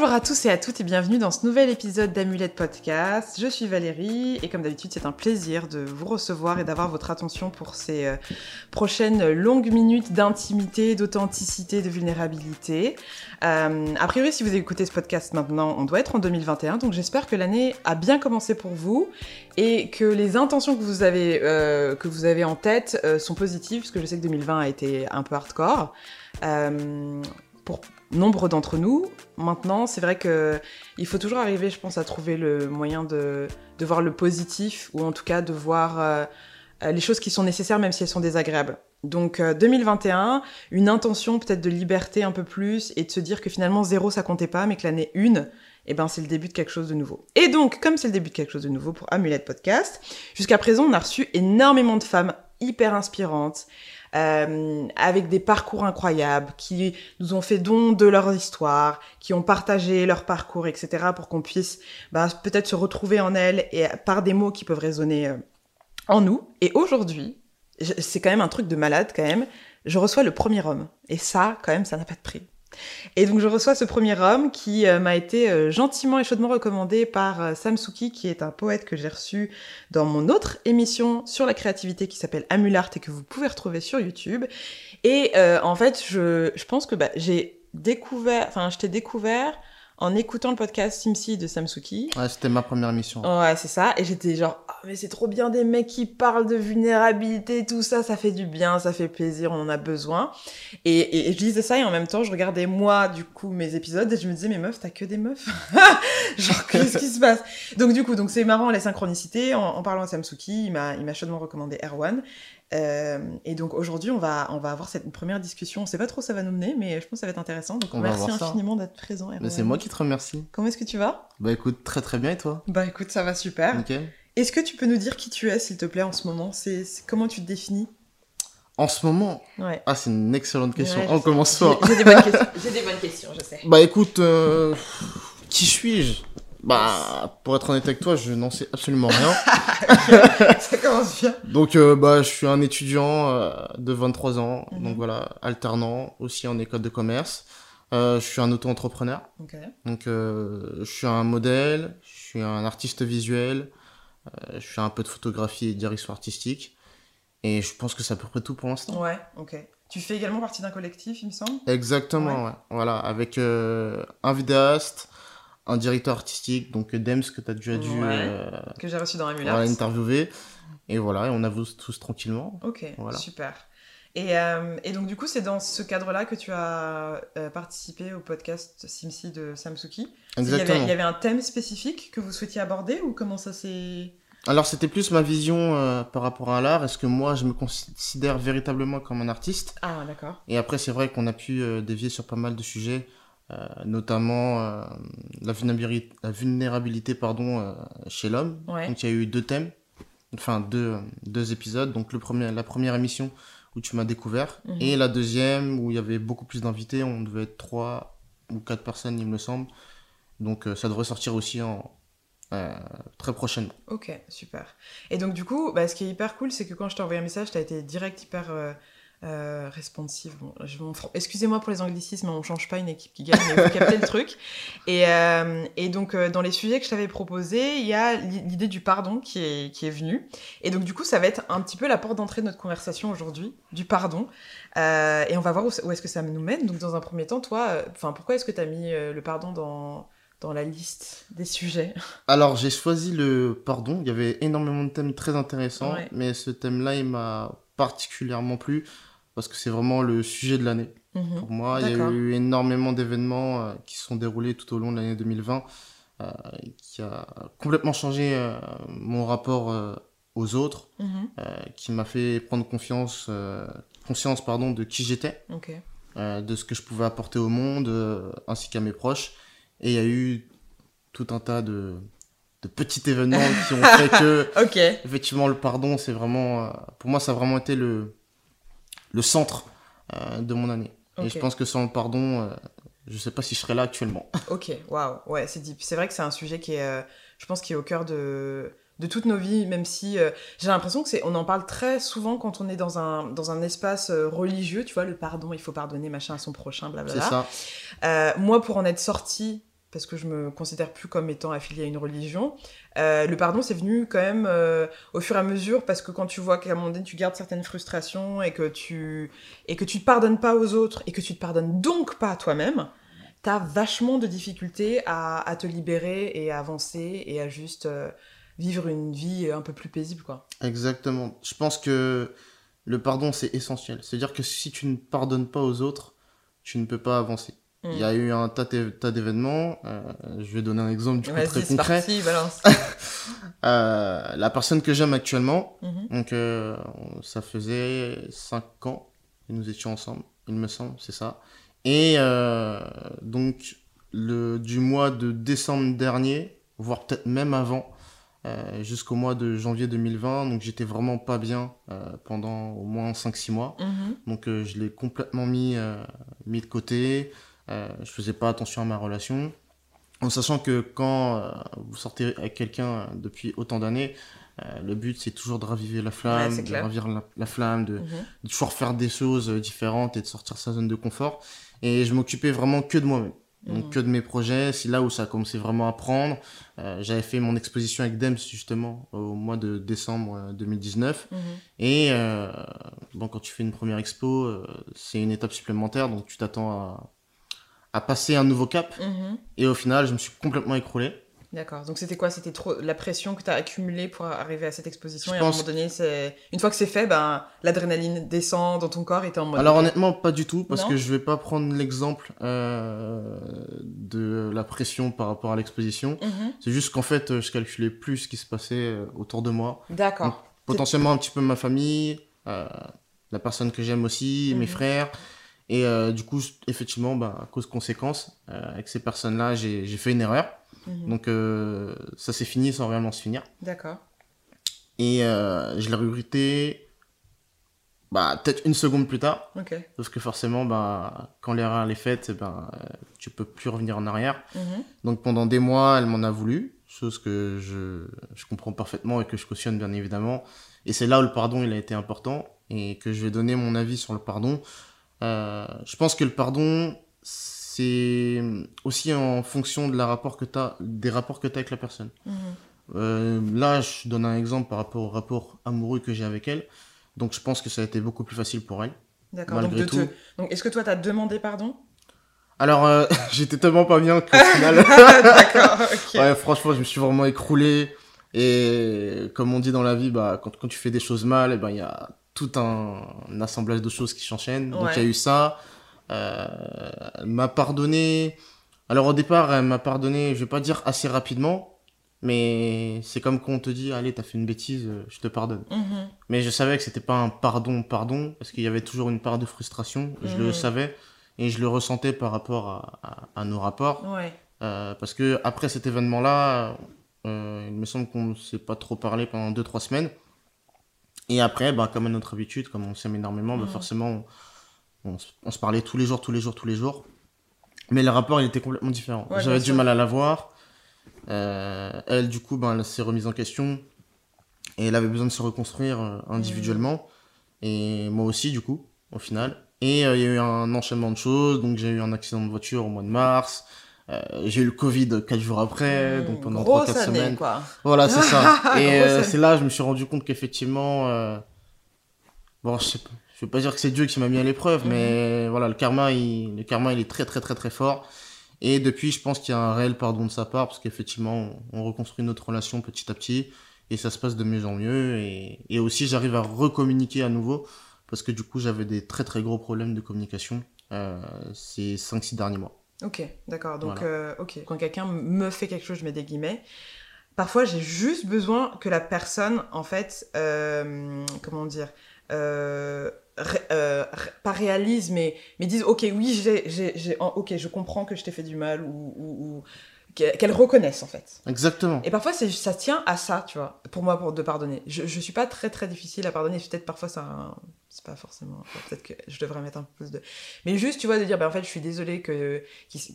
Bonjour à tous et à toutes et bienvenue dans ce nouvel épisode d'Amulette Podcast. Je suis Valérie et comme d'habitude c'est un plaisir de vous recevoir et d'avoir votre attention pour ces euh, prochaines longues minutes d'intimité, d'authenticité, de vulnérabilité. Euh, a priori si vous écoutez ce podcast maintenant on doit être en 2021 donc j'espère que l'année a bien commencé pour vous et que les intentions que vous avez, euh, que vous avez en tête sont positives parce que je sais que 2020 a été un peu hardcore. Pour nombre d'entre nous. Maintenant, c'est vrai que il faut toujours arriver, je pense, à trouver le moyen de, de voir le positif ou en tout cas de voir euh, euh, les choses qui sont nécessaires même si elles sont désagréables. Donc euh, 2021, une intention peut-être de liberté un peu plus et de se dire que finalement zéro ça comptait pas, mais que l'année 1, eh ben c'est le début de quelque chose de nouveau. Et donc, comme c'est le début de quelque chose de nouveau pour Amulette Podcast, jusqu'à présent on a reçu énormément de femmes hyper inspirantes, euh, avec des parcours incroyables, qui nous ont fait don de leur histoire, qui ont partagé leur parcours, etc., pour qu'on puisse bah, peut-être se retrouver en elles et par des mots qui peuvent résonner euh, en nous. Et aujourd'hui, c'est quand même un truc de malade quand même, je reçois le premier homme. Et ça, quand même, ça n'a pas de prix. Et donc je reçois ce premier homme qui euh, m'a été euh, gentiment et chaudement recommandé par euh, Sam Souki, qui est un poète que j'ai reçu dans mon autre émission sur la créativité qui s'appelle Amulart et que vous pouvez retrouver sur YouTube. Et en fait, je, je pense que bah, j'ai découvert, enfin, je t'ai découvert en écoutant le podcast Simsi de Sam Souki. Ouais, c'était ma première mission. Ouais, c'est ça. Et j'étais genre, ah, mais c'est trop bien des mecs qui parlent de vulnérabilité, tout ça, ça fait du bien, ça fait plaisir, on en a besoin. Et, et, et je disais ça et en même temps, je regardais moi, du coup, mes épisodes et je me disais, mais meuf, t'as que des meufs. genre, qu'est-ce qui se passe? Donc, du coup, donc c'est marrant, les synchronicités. En, en parlant à Samsuki, il m'a, il m'a chaudement recommandé Erwan. Euh, et donc aujourd'hui, on va, on va avoir cette première discussion. On sait pas trop où ça va nous mener, mais je pense que ça va être intéressant. Donc On merci infiniment d'être présent. Mais Erwan. c'est moi qui te remercie. Comment est-ce que tu vas? Bah écoute, très très bien et toi? Bah écoute, ça va super. Nickel. Est-ce que tu peux nous dire qui tu es, s'il te plaît, en ce moment? C'est, c'est- Comment tu te définis? En ce moment, Ouais. ah c'est une excellente question. Ouais, on commence fort. J'ai, j'ai des bonnes questions. J'ai des bonnes questions, je sais. Bah écoute, euh, qui suis-je? Bah pour être honnête avec toi, je n'en sais absolument rien. ça commence bien. donc euh, bah je suis un étudiant euh, de 23 ans, Mhm. donc voilà, alternant aussi en école de commerce. Euh, je suis un auto-entrepreneur. Donc, euh, je suis un modèle, je suis un artiste visuel, euh, je fais un peu de photographie et de direction artistique. Et je pense que c'est à peu près tout pour l'instant. Ouais, ok. Tu fais également partie d'un collectif, il me semble? Exactement, ouais. Voilà, avec un vidéaste, un directeur artistique, donc Dems que tu as déjà dû Ouais. Que j'ai reçu dans voilà, interviewer. Et voilà, et on avance tous tranquillement. Ok, Voilà. super. Et, euh, et donc, du coup, c'est dans ce cadre-là que tu as euh, participé au podcast Simsi de Samsuki. Il y, avait, Exactement. il y avait un thème spécifique que vous souhaitiez aborder ou comment ça s'est. Alors, c'était plus ma vision euh, par rapport à l'art. Est-ce que moi, je me considère véritablement comme un artiste? Ah, d'accord. Et après, c'est vrai qu'on a pu dévier sur pas mal de sujets, notamment la vulnérabilité, la vulnérabilité pardon, chez l'homme. Ouais. Donc, il y a eu deux thèmes, enfin deux, deux épisodes. Donc, le premier, la première émission où tu m'as découvert, Mhm. et la deuxième où il y avait beaucoup plus d'invités. On devait être trois ou quatre personnes, il me semble. Donc, euh, ça devrait sortir aussi en, euh, très prochainement. Ok, super. Et donc, du coup, bah, ce qui est hyper cool, c'est que quand je t'ai envoyé un message, t'as été direct hyper euh, euh, responsive. Bon, Excusez-moi pour les anglicismes, on change pas une équipe qui gagne, mais vous captez le truc. Et, euh, et donc, euh, dans les sujets que je t'avais proposés, il y a l'i- l'idée du pardon qui est, qui est venue. Et donc, du coup, ça va être un petit peu la porte d'entrée de notre conversation aujourd'hui, du pardon. Et on va voir où, où est-ce que ça nous mène. Donc, dans un premier temps, toi, enfin, pourquoi est-ce que tu as mis le pardon dans, dans la liste des sujets? Alors, j'ai choisi le pardon. Il y avait énormément de thèmes très intéressants, Ouais. mais ce thème-là, il m'a particulièrement plu parce que c'est vraiment le sujet de l'année. Mhm. Pour moi, il y a eu énormément d'événements euh, qui se sont déroulés tout au long de l'année 2020 euh, qui a complètement changé euh, mon rapport aux autres, Mhm. qui m'a fait prendre confiance, conscience pardon, de qui j'étais, de ce que je pouvais apporter au monde, ainsi qu'à mes proches. Et il y a eu tout un tas de, de petits événements qui ont fait que, effectivement, le pardon, c'est vraiment, pour moi, ça a vraiment été le, le centre euh, de mon année. Et je pense que sans le pardon, euh, je sais pas si je serais là actuellement. Ok, waouh, ouais, c'est deep. C'est vrai que c'est un sujet qui est, euh, je pense, qui est au cœur de, de toutes nos vies, même si euh, j'ai l'impression que c'est, on en parle très souvent quand on est dans un, dans un espace euh, religieux, tu vois, le pardon, il faut pardonner, machin, à son prochain, C'est blablabla. ça. Euh, moi, pour en être sortie parce que je me considère plus comme étant affiliée à une religion. Euh, le pardon, c'est venu quand même euh, au fur et à mesure parce que quand tu vois qu'à un moment donné, tu gardes certaines frustrations et que tu et que tu te pardonnes pas aux autres et que tu te pardonnes donc pas à toi-même, t'as vachement de difficultés à, te libérer et à avancer et à juste euh, vivre une vie un peu plus paisible, quoi. Exactement. Je pense que le pardon, c'est essentiel. C'est-à-dire que si tu ne pardonnes pas aux autres, tu ne peux pas avancer. Il y a eu un tas, d'événements. Euh, je vais donner un exemple du coup très concret. Parti, balance. euh, la personne que j'aime actuellement, mhm. donc euh, ça faisait 5 ans que nous étions ensemble, il me semble, c'est ça. Et donc le, du mois de décembre dernier, voire peut-être même avant, jusqu'au mois de janvier 2020. Donc j'étais vraiment pas bien pendant au moins 5-6 mois. Mhm. Donc je l'ai complètement mis, mis de côté. Je faisais pas attention à ma relation. En sachant que quand vous sortez avec quelqu'un depuis autant d'années, le but c'est toujours de raviver la flamme, de raviver la, flamme, de, mhm. de, toujours faire des choses différentes et de sortir sa zone de confort. Et je m'occupais vraiment que de moi-même donc mm. que de mes projets. C'est là où ça a commencé vraiment à prendre. Euh, j'avais fait mon exposition avec Dems justement au mois de décembre 2019. Euh, mm-hmm. Et euh, bon, quand tu fais une première expo, euh, c'est une étape supplémentaire, donc tu t'attends à, à, passer un nouveau cap. Mm-hmm. Et au final, je me suis complètement écroulé. D'accord. Donc c'était quoi? C'était trop la pression que tu as accumulée pour arriver à cette exposition? Et à un moment donné, c'est une fois que c'est fait, ben l'adrénaline descend dans ton corps et t'es en mode. Alors honnêtement, pas du tout parce que je vais pas prendre l'exemple euh, de la pression par rapport à l'exposition. Mhm. C'est juste qu'en fait, je calculais plus ce qui se passait euh, autour de moi. D'accord. Potentiellement un petit peu ma famille, euh, la personne que j'aime aussi, mes mhm. frères. Et euh, du coup, effectivement, bah, à cause conséquence, euh, avec ces personnes-là, j'ai fait une erreur. Mhm. Donc euh, ça s'est fini sans réellement se finir. D'accord. Et je l'ai regretté bah, peut-être une seconde plus tard. Parce que forcément, bah, quand l'erreur est faite, bah, tu peux plus revenir en arrière. Mhm. Donc pendant des mois, elle m'en a voulu. Chose que je, je comprends parfaitement et que je cautionne bien évidemment. Et c'est là où le pardon il a été important et que je vais donner mon avis sur le pardon. Euh, je pense que le pardon, c'est aussi en fonction de la rapport que as, des rapports que tu as avec la personne. Mhm. Euh, là, je donne un exemple par rapport au rapport amoureux que j'ai avec elle. Donc, je pense que ça a été beaucoup plus facile pour elle. D'accord. Donc, tout. donc est-ce que toi, tu as demandé pardon? Alors, euh, j'étais tellement pas bien qu'au final. D'accord, Ouais, franchement, je me suis vraiment écroulé. Et comme on dit dans la vie, bah, quand, quand tu fais des choses mal, eh ben, il y a tout un, assemblage de choses qui s'enchaînent. Donc, il y a eu ça. Euh, elle m'a pardonné. Alors au départ, elle m'a pardonné, je vais pas dire assez rapidement, mais c'est comme quand on te dit, allez, t'as fait une bêtise, euh, je te pardonne. Mhm. Mais je savais que c'était pas un pardon, pardon, parce qu'il y avait toujours une part de frustration. Je le mhm. savais et je le ressentais par rapport à, nos rapports. Euh, parce que après cet événement-là, euh, il me semble qu'on ne s'est pas trop parlé pendant 2-3 semaines. Et après, bah, comme à notre habitude, comme on s'aime énormément, bah, mhm. forcément, on, se parlait tous les jours, tous les jours, tous les jours. Mais le rapport, il était complètement différent. J'avais du mal à la voir. Euh, elle, du coup, ben, elle s'est remise en question. Et elle avait besoin de se reconstruire euh, individuellement. Mmh. Et moi aussi, du coup, au final. Et euh, il y a eu un enchaînement de choses. Donc, j'ai eu un accident de voiture au mois de mars. J'ai eu le Covid 4 jours après, mmh, donc pendant 3-4 semaines. Quoi. Voilà, c'est ça. Et c'est là, je me suis rendu compte qu'effectivement, bon, je sais pas, je veux pas dire que c'est Dieu qui m'a mis à l'épreuve, mhm. mais voilà, le karma, il, le karma, il est très très très très fort. Et depuis, je pense qu'il y a un réel pardon de sa part, parce qu'effectivement, on, reconstruit notre relation petit à petit, et ça se passe de mieux en mieux. Et, et aussi, j'arrive à recommuniquer à nouveau, parce que du coup, j'avais des très très gros problèmes de communication euh, ces 5-6 derniers mois. Ok, d'accord. Donc, euh, ok. Quand quelqu'un me fait quelque chose, je mets des guillemets. Parfois, j'ai juste besoin que la personne, en fait, euh, comment dire, euh, euh, pas réalise, mais, mais disent ok, oui, j'ai, j'ai, ok, je comprends que je t'ai fait du mal ou, ou, qu'elle reconnaisse en fait. Exactement. Et parfois c'est, ça tient à ça, tu vois, pour moi, pour de pardonner. Je, je suis pas très très difficile à pardonner, peut-être parfois ça, c'est pas forcément, peut-être que je devrais mettre un peu plus de. Mais juste, tu vois, de dire, ben en fait, je suis désolée que,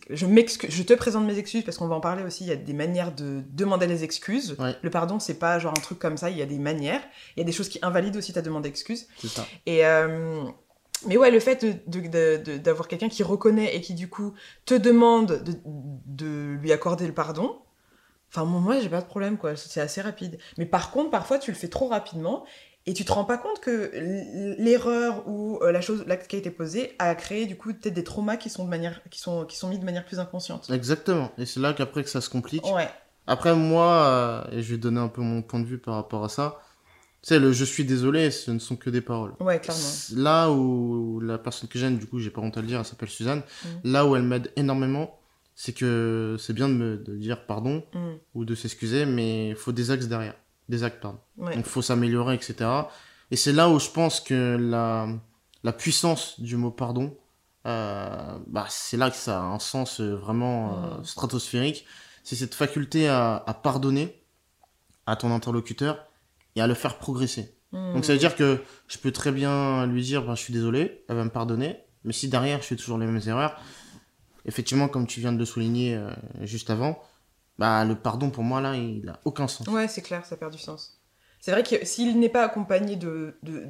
je m'excuse, je te présente mes excuses parce qu'on va en parler aussi. Il y a des manières de demander les excuses. Le pardon, c'est pas genre un truc comme ça. Il y a des manières. Il y a des choses qui invalident aussi ta demande d'excuses. C'est ça. Et euh, Mais ouais, le fait d'avoir quelqu'un qui reconnaît et qui du coup te demande de, lui accorder le pardon, enfin moi j'ai pas de problème quoi, c'est assez rapide. Mais par contre, parfois tu le fais trop rapidement et tu te rends pas compte que l'erreur ou euh, la chose, l'acte qui a été posé a créé du coup peut-être des traumas qui sont de manière, qui sont, qui sont mis de manière plus inconsciente. Exactement. Et c'est là qu'après que ça se complique. Ouais. Après moi, euh, et je vais donner un peu mon point de vue par rapport à ça. Tu sais, le je suis désolé, ce ne sont que des paroles. Ouais, clairement. Là où la personne que j'aime, du coup, j'ai pas honte à le dire, elle s'appelle Suzanne. Mm. Là où elle m'aide énormément, c'est que c'est bien de me de dire pardon mm. ou de s'excuser, mais il faut des axes derrière des actes, pardon. Donc il faut s'améliorer, etc. Et c'est là où je pense que la, la puissance du mot pardon, euh, bah, c'est là que ça a un sens euh, vraiment euh, stratosphérique. C'est cette faculté à, à, pardonner à ton interlocuteur et à le faire progresser. Donc ça veut dire que je peux très bien lui dire bah, je suis désolé, elle va me pardonner, mais si derrière je fais toujours les mêmes erreurs, effectivement comme tu viens de le souligner juste avant, bah, le pardon pour moi là, il a aucun sens. Ouais, c'est clair, ça perd du sens. C'est vrai que s'il n'est pas accompagné de, de,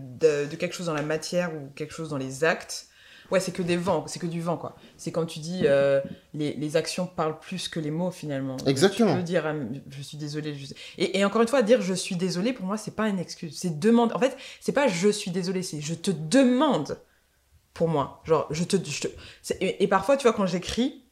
de, quelque chose dans la matière ou quelque chose dans les actes, ouais, c'est que des vents, c'est que du vent, quoi. C'est quand tu dis euh, les, les, actions parlent plus que les mots, finalement. Exactement. Tu peux dire ah, je suis désolé. Et, et, encore une fois, dire je suis désolé, pour moi, c'est pas une excuse. C'est demande. En fait, c'est pas je suis désolé, c'est je te demande pour moi. Genre, je te. Je te... Et, et, parfois, tu vois, quand j'écris,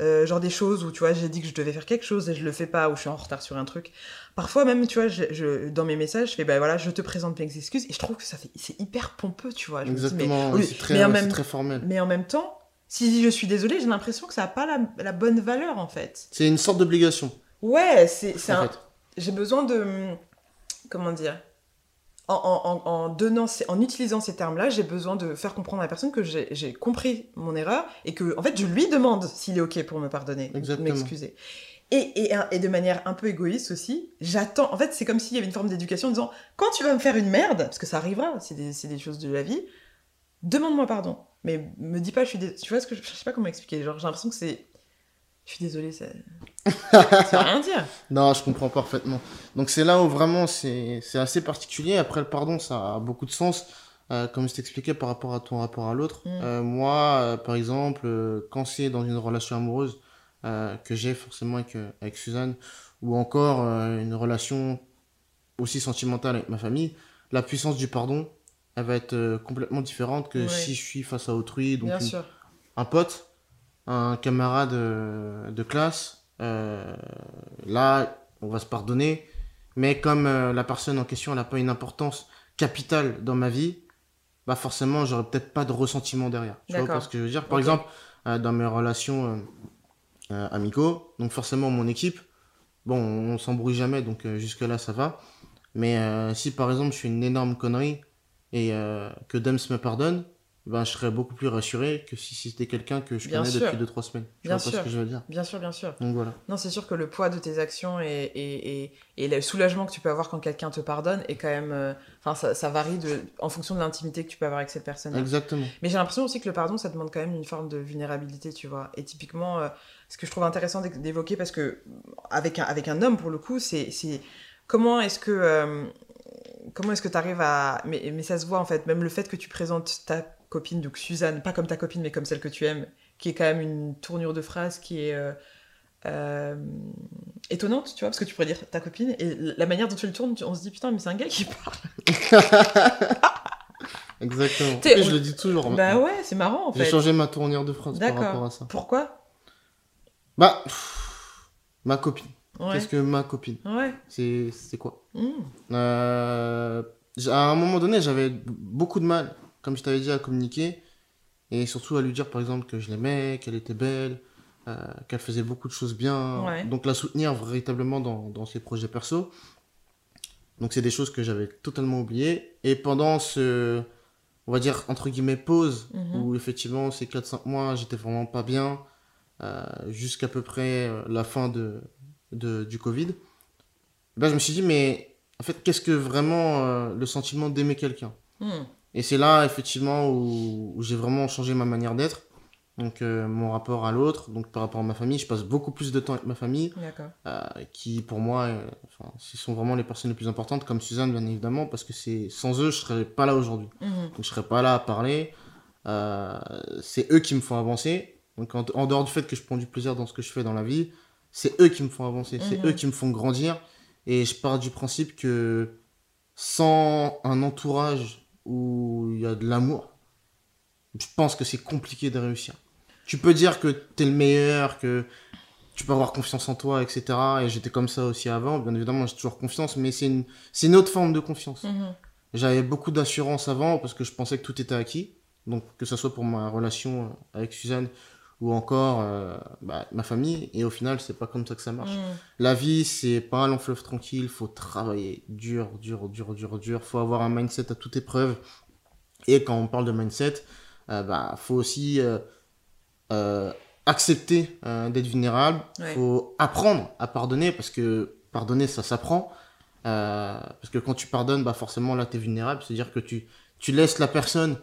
euh, genre des choses où tu vois j'ai dit que je devais faire quelque chose et je le fais pas ou je suis en retard sur un truc. Parfois même tu vois je, dans mes messages je fais ben voilà je te présente mes excuses et je trouve que ça fait c'est hyper pompeux tu vois. Exactement c'est très, mais très formel. mais en même temps si je suis désolée j'ai l'impression que ça a pas la, la, bonne valeur en fait. C'est une sorte d'obligation. Ouais c'est j'ai besoin de comment dire en, donnant, en utilisant ces termes-là, j'ai besoin de faire comprendre à la personne que j'ai compris mon erreur et que, en fait, je lui demande s'il est OK pour me pardonner, m'excuser. Et, et, de manière un peu égoïste aussi, j'attends. En fait, c'est comme s'il y avait une forme d'éducation en disant quand tu vas me faire une merde, parce que ça arrivera, c'est des, des, choses de la vie, demande-moi pardon. Mais me dis pas, je suis. Tu vois ce que je, je sais pas comment expliquer. Genre, j'ai l'impression que c'est je suis désolée, ça... ça veut rien dire. non, je comprends parfaitement. Donc c'est là où vraiment c'est assez particulier. Après, le pardon, ça a beaucoup de sens. Euh, comme je t'expliquais par rapport à ton rapport à l'autre. Mm. Euh, moi, euh, par exemple, quand c'est dans une relation amoureuse que j'ai forcément avec, avec Suzanne, ou encore une relation aussi sentimentale avec ma famille, la puissance du pardon, elle va être complètement différente que si je suis face à autrui, donc un pote un camarade euh, de classe, euh, là, on va se pardonner. Mais comme euh, la personne en question n'a pas une importance capitale dans ma vie, bah forcément, j'aurais peut-être pas de ressentiment derrière. Tu vois ce que je veux dire? Par exemple, dans mes relations amicaux, donc forcément mon équipe, bon, on, s'embrouille jamais, donc jusque-là, ça va. Mais si par exemple, je fais une énorme connerie et que Dems me pardonne, ben, je serais beaucoup plus rassuré que si c'était quelqu'un que je connais depuis 2-3 semaines. Tu bien sûr. ce que je veux dire? Bien sûr, bien sûr. Donc voilà. Non, c'est sûr que le poids de tes actions et, et, et, le soulagement que tu peux avoir quand quelqu'un te pardonne est quand même. Euh, enfin, ça, ça, varie de, en fonction de l'intimité que tu peux avoir avec cette personne. Exactement. Mais j'ai l'impression aussi que le pardon, ça demande quand même une forme de vulnérabilité, tu vois. Et typiquement, euh, ce que je trouve intéressant d'évoquer, parce que avec un, avec un homme, pour le coup, c'est comment est-ce que. Euh, comment est-ce que tu arrives à. Mais, mais ça se voit en fait, même le fait que tu présentes ta copine, donc Suzanne, pas comme ta copine, mais comme celle que tu aimes, qui est quand même une tournure de phrase qui est euh, euh, étonnante, tu vois, parce que tu pourrais dire ta copine, et la manière dont tu le tournes, on se dit putain, mais c'est un gars qui parle. Exactement. Et je le dis toujours. Bah ouais, c'est marrant en fait. J'ai changé ma tournure de phrase par rapport à ça. Pourquoi? Bah, ma copine. Qu'est-ce que ma copine? Ouais. C'est quoi? Hmm. euh, À un moment donné, j'avais beaucoup de mal comme je t'avais dit, à communiquer. Et surtout à lui dire, par exemple, que je l'aimais, qu'elle était belle, euh, qu'elle faisait beaucoup de choses bien. Donc la soutenir véritablement dans, dans ses projets perso. Donc c'est des choses que j'avais totalement oubliées. Et pendant ce, on va dire, entre guillemets, pause, mhm. où effectivement ces 4-5 mois, j'étais vraiment pas bien, euh, jusqu'à peu près euh, la fin de, de du Covid, ben, je me suis dit, mais en fait, qu'est-ce que vraiment le sentiment d'aimer quelqu'un? Hmm. Et c'est là, effectivement, où, j'ai vraiment changé ma manière d'être. Donc, euh, mon rapport à l'autre, donc par rapport à ma famille, je passe beaucoup plus de temps avec ma famille, euh, qui pour moi, euh, ce sont vraiment les personnes les plus importantes, comme Suzanne, bien évidemment, parce que c'est sans eux, je serais pas là aujourd'hui. Mhm. Donc, je serais pas là à parler. c'est eux qui me font avancer. Donc en, dehors du fait que je prends du plaisir dans ce que je fais dans la vie, c'est eux qui me font avancer, c'est mhm. eux qui me font grandir. Et je pars du principe que sans un entourage où il y a de l'amour, je pense que c'est compliqué de réussir. Tu peux dire que tu es le meilleur, que tu peux avoir confiance en toi, etc. Et j'étais comme ça aussi avant. Bien évidemment, j'ai toujours confiance, mais c'est une, une autre forme de confiance. Mhm. J'avais beaucoup d'assurance avant parce que je pensais que tout était acquis. Donc, que ce soit pour ma relation avec Suzanne ou encore euh, bah, ma famille. Et au final, c'est pas comme ça que ça marche. Mm. La vie, c'est pas un long fleuve tranquille. Faut travailler dur, dur, dur, dur, dur. Faut avoir un mindset à toute épreuve. Et quand on parle de mindset, euh, bah, faut aussi euh, euh accepter d'être vulnérable. Faut apprendre à pardonner parce que pardonner, ça s'apprend. parce que quand tu pardonnes, bah forcément là, tu es vulnérable. C'est-à-dire que tu, tu laisses la personne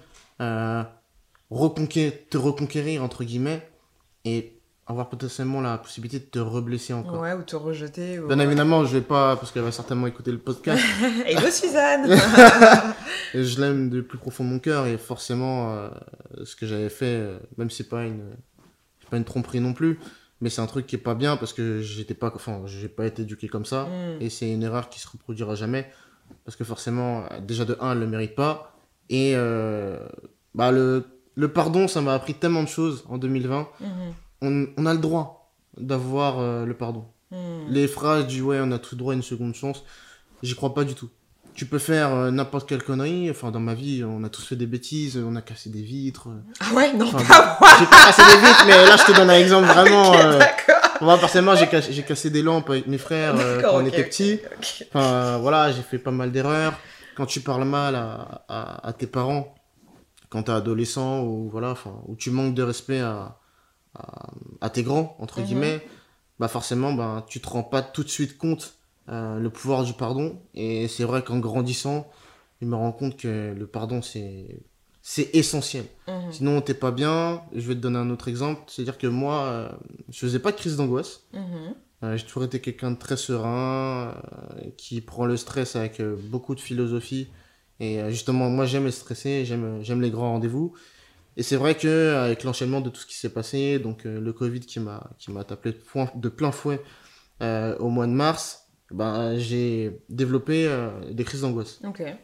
te reconquérir, entre guillemets, et avoir potentiellement la possibilité de te reblesser encore. Ouais, ou te rejeter. Bien évidemment, je vais pas, parce qu'elle va certainement écouter le podcast. Hello Suzanne Je l'aime de plus profond de mon cœur, et forcément, euh, ce que j'avais fait, euh, même si c'est pas une, pas une tromperie non plus, mais c'est un truc qui est pas bien parce que j'étais pas, enfin, j'ai pas été éduqué comme ça, hmm. et c'est une erreur qui se reproduira jamais, parce que forcément, déjà de 1, elle le mérite pas, et euh, bah le le pardon, ça m'a appris tellement de choses en 2020. Mhm. On, a le droit d'avoir euh, le pardon. Mhm. Les phrases du ouais, on a tout droit à une seconde chance, j'y crois pas du tout. Tu peux faire euh, n'importe quelle connerie. Enfin, dans ma vie, on a tous fait des bêtises. On a cassé des vitres. Ah ouais, non, pas moi. J'ai pas cassé des vitres, mais là, je te donne un exemple vraiment. Euh, moi, personnellement, j'ai cassé, cassé, des lampes avec mes frères quand on était petits. Enfin, voilà, j'ai fait pas mal d'erreurs. Quand tu parles mal à, à tes parents, quand t'es adolescent ou voilà, enfin, où tu manques de respect à, à, tes grands, entre mhm. guillemets, bah forcément, bah, tu te rends pas tout de suite compte euh, le pouvoir du pardon. Et c'est vrai qu'en grandissant, je me rends compte que le pardon, c'est c'est essentiel. Mhm. Sinon, t'es pas bien. Je vais te donner un autre exemple. C'est-à-dire que moi, euh, je faisais pas de crise d'angoisse. Mhm. Euh, j'ai toujours été quelqu'un de très serein, qui prend le stress avec beaucoup de philosophie et euh, justement, moi, j'aime stresser, j'aime, j'aime les grands rendez-vous. Et c'est vrai que avec l'enchaînement de tout ce qui s'est passé, donc euh, le Covid qui m'a qui m'a tapé de plein fouet euh, au mois de mars, ben j'ai développé des crises d'angoisse.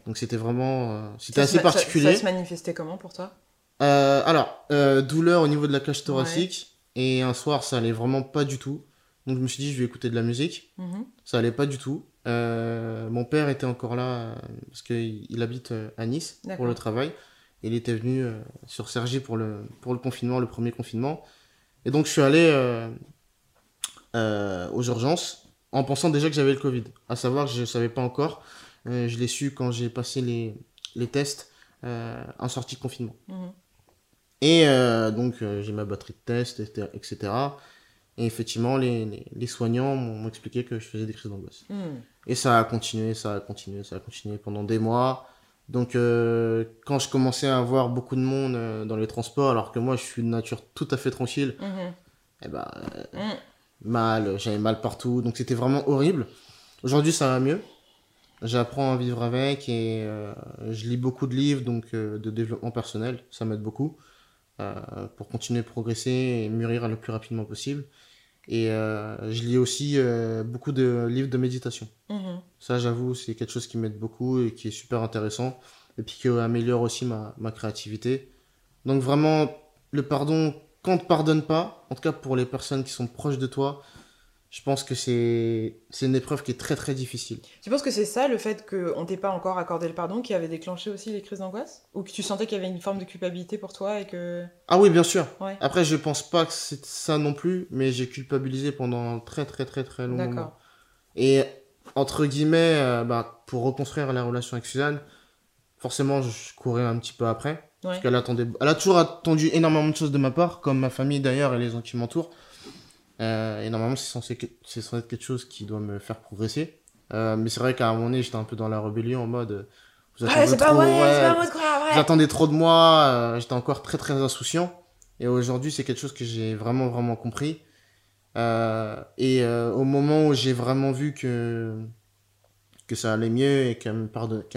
Donc c'était vraiment c'était assez particulier. Ça, se manifestait comment pour toi? Alors douleur au niveau de la cage thoracique et un soir ça allait vraiment pas du tout. Donc je me suis dit je vais écouter de la musique. Mm-hmm. Ça allait pas du tout. Euh, mon père était encore là euh, parce qu'il habite euh, à Nice pour le travail. Il était venu sur Sergi pour le, pour le confinement, le premier confinement. Et donc je suis allé aux urgences en pensant déjà que j'avais le Covid. À savoir, je ne savais pas encore. je l'ai su quand j'ai passé les, les tests en sortie de confinement. Mhm. Et donc j'ai ma batterie de tests, etc. Et effectivement, les, les, soignants m'ont expliqué que je faisais des crises d'angoisse. Hmm. Et ça a continué, ça a continué, ça a continué pendant des mois. Donc, euh, quand je commençais à avoir beaucoup de monde euh, dans les transports, alors que moi, je suis de nature tout à fait tranquille, mhm. eh ben, euh, hmm. mal, j'avais mal partout. Donc, c'était vraiment horrible. Aujourd'hui, ça va mieux. J'apprends à vivre avec et je lis beaucoup de livres donc de développement personnel. Ça m'aide beaucoup pour continuer à progresser et mûrir le plus rapidement possible. Et euh, je lis aussi euh, beaucoup de livres de méditation. Mhm. Ça, j'avoue, c'est quelque chose qui m'aide beaucoup et qui est super intéressant. Et puis qui améliore aussi ma, ma créativité. Donc vraiment, le pardon, quand on ne te pardonne pas, en tout cas pour les personnes qui sont proches de toi, je pense que c'est une épreuve qui est très très difficile. Tu penses que c'est ça, le fait qu'on t'ait pas encore accordé le pardon, qui avait déclenché aussi les crises d'angoisse? Ou que tu sentais qu'il y avait une forme de culpabilité pour toi et que... Ah oui, bien sûr. Après, je pense pas que c'est ça non plus, mais j'ai culpabilisé pendant très très très très longtemps. D'accord. Et entre guillemets, euh, bah, pour reconstruire la relation avec Suzanne, forcément, je courais un petit peu après. Parce qu'elle attendait... Elle a toujours attendu énormément de choses de ma part, comme ma famille d'ailleurs et les gens qui m'entourent. Euh, et normalement, c'est censé, c'est censé être quelque chose qui doit me faire progresser. Euh, mais c'est vrai qu'à un moment donné, j'étais un peu dans la rébellion en mode. Vous attendez, trop, vous attendez trop de moi. Euh, j'étais encore très très insouciant. Et aujourd'hui, c'est quelque chose que j'ai vraiment vraiment compris. et au moment où j'ai vraiment vu que que ça allait mieux et qu'elle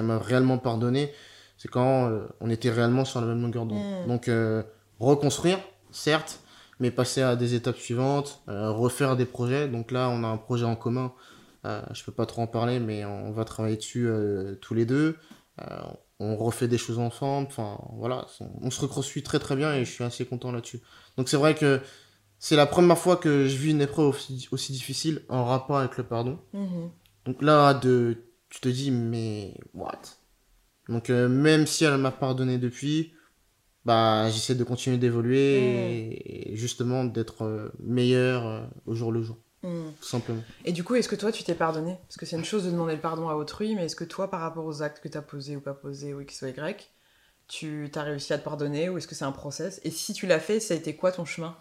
m'a réellement pardonné, c'est quand on était réellement sur la même longueur d'onde. Mm. Donc, reconstruire, certes, mais passer à des étapes suivantes, refaire des projets. Donc là, on a un projet en commun. je peux pas trop en parler, mais on va travailler dessus tous les deux. on refait des choses ensemble. Enfin, voilà, on, se reconstruit très très bien et je suis assez content là-dessus. Donc c'est vrai que c'est la première fois que je vis une épreuve aussi, difficile en rapport avec le pardon. Mhm. Donc là, de, tu te dis, mais what? Donc euh, même si elle m'a pardonné depuis, bah j'essaie de continuer d'évoluer et, justement d'être euh, meilleur euh, au jour le jour. Mhm. Tout simplement. Et du coup, est-ce que toi, tu t'es pardonné? Parce que c'est une chose de demander le pardon à autrui, mais est-ce que toi, par rapport aux actes que tu as posés ou pas posés, ou X ou Y, tu as réussi à te pardonner ou est-ce que c'est un process? Et si tu l'as fait, ça a été quoi ton chemin?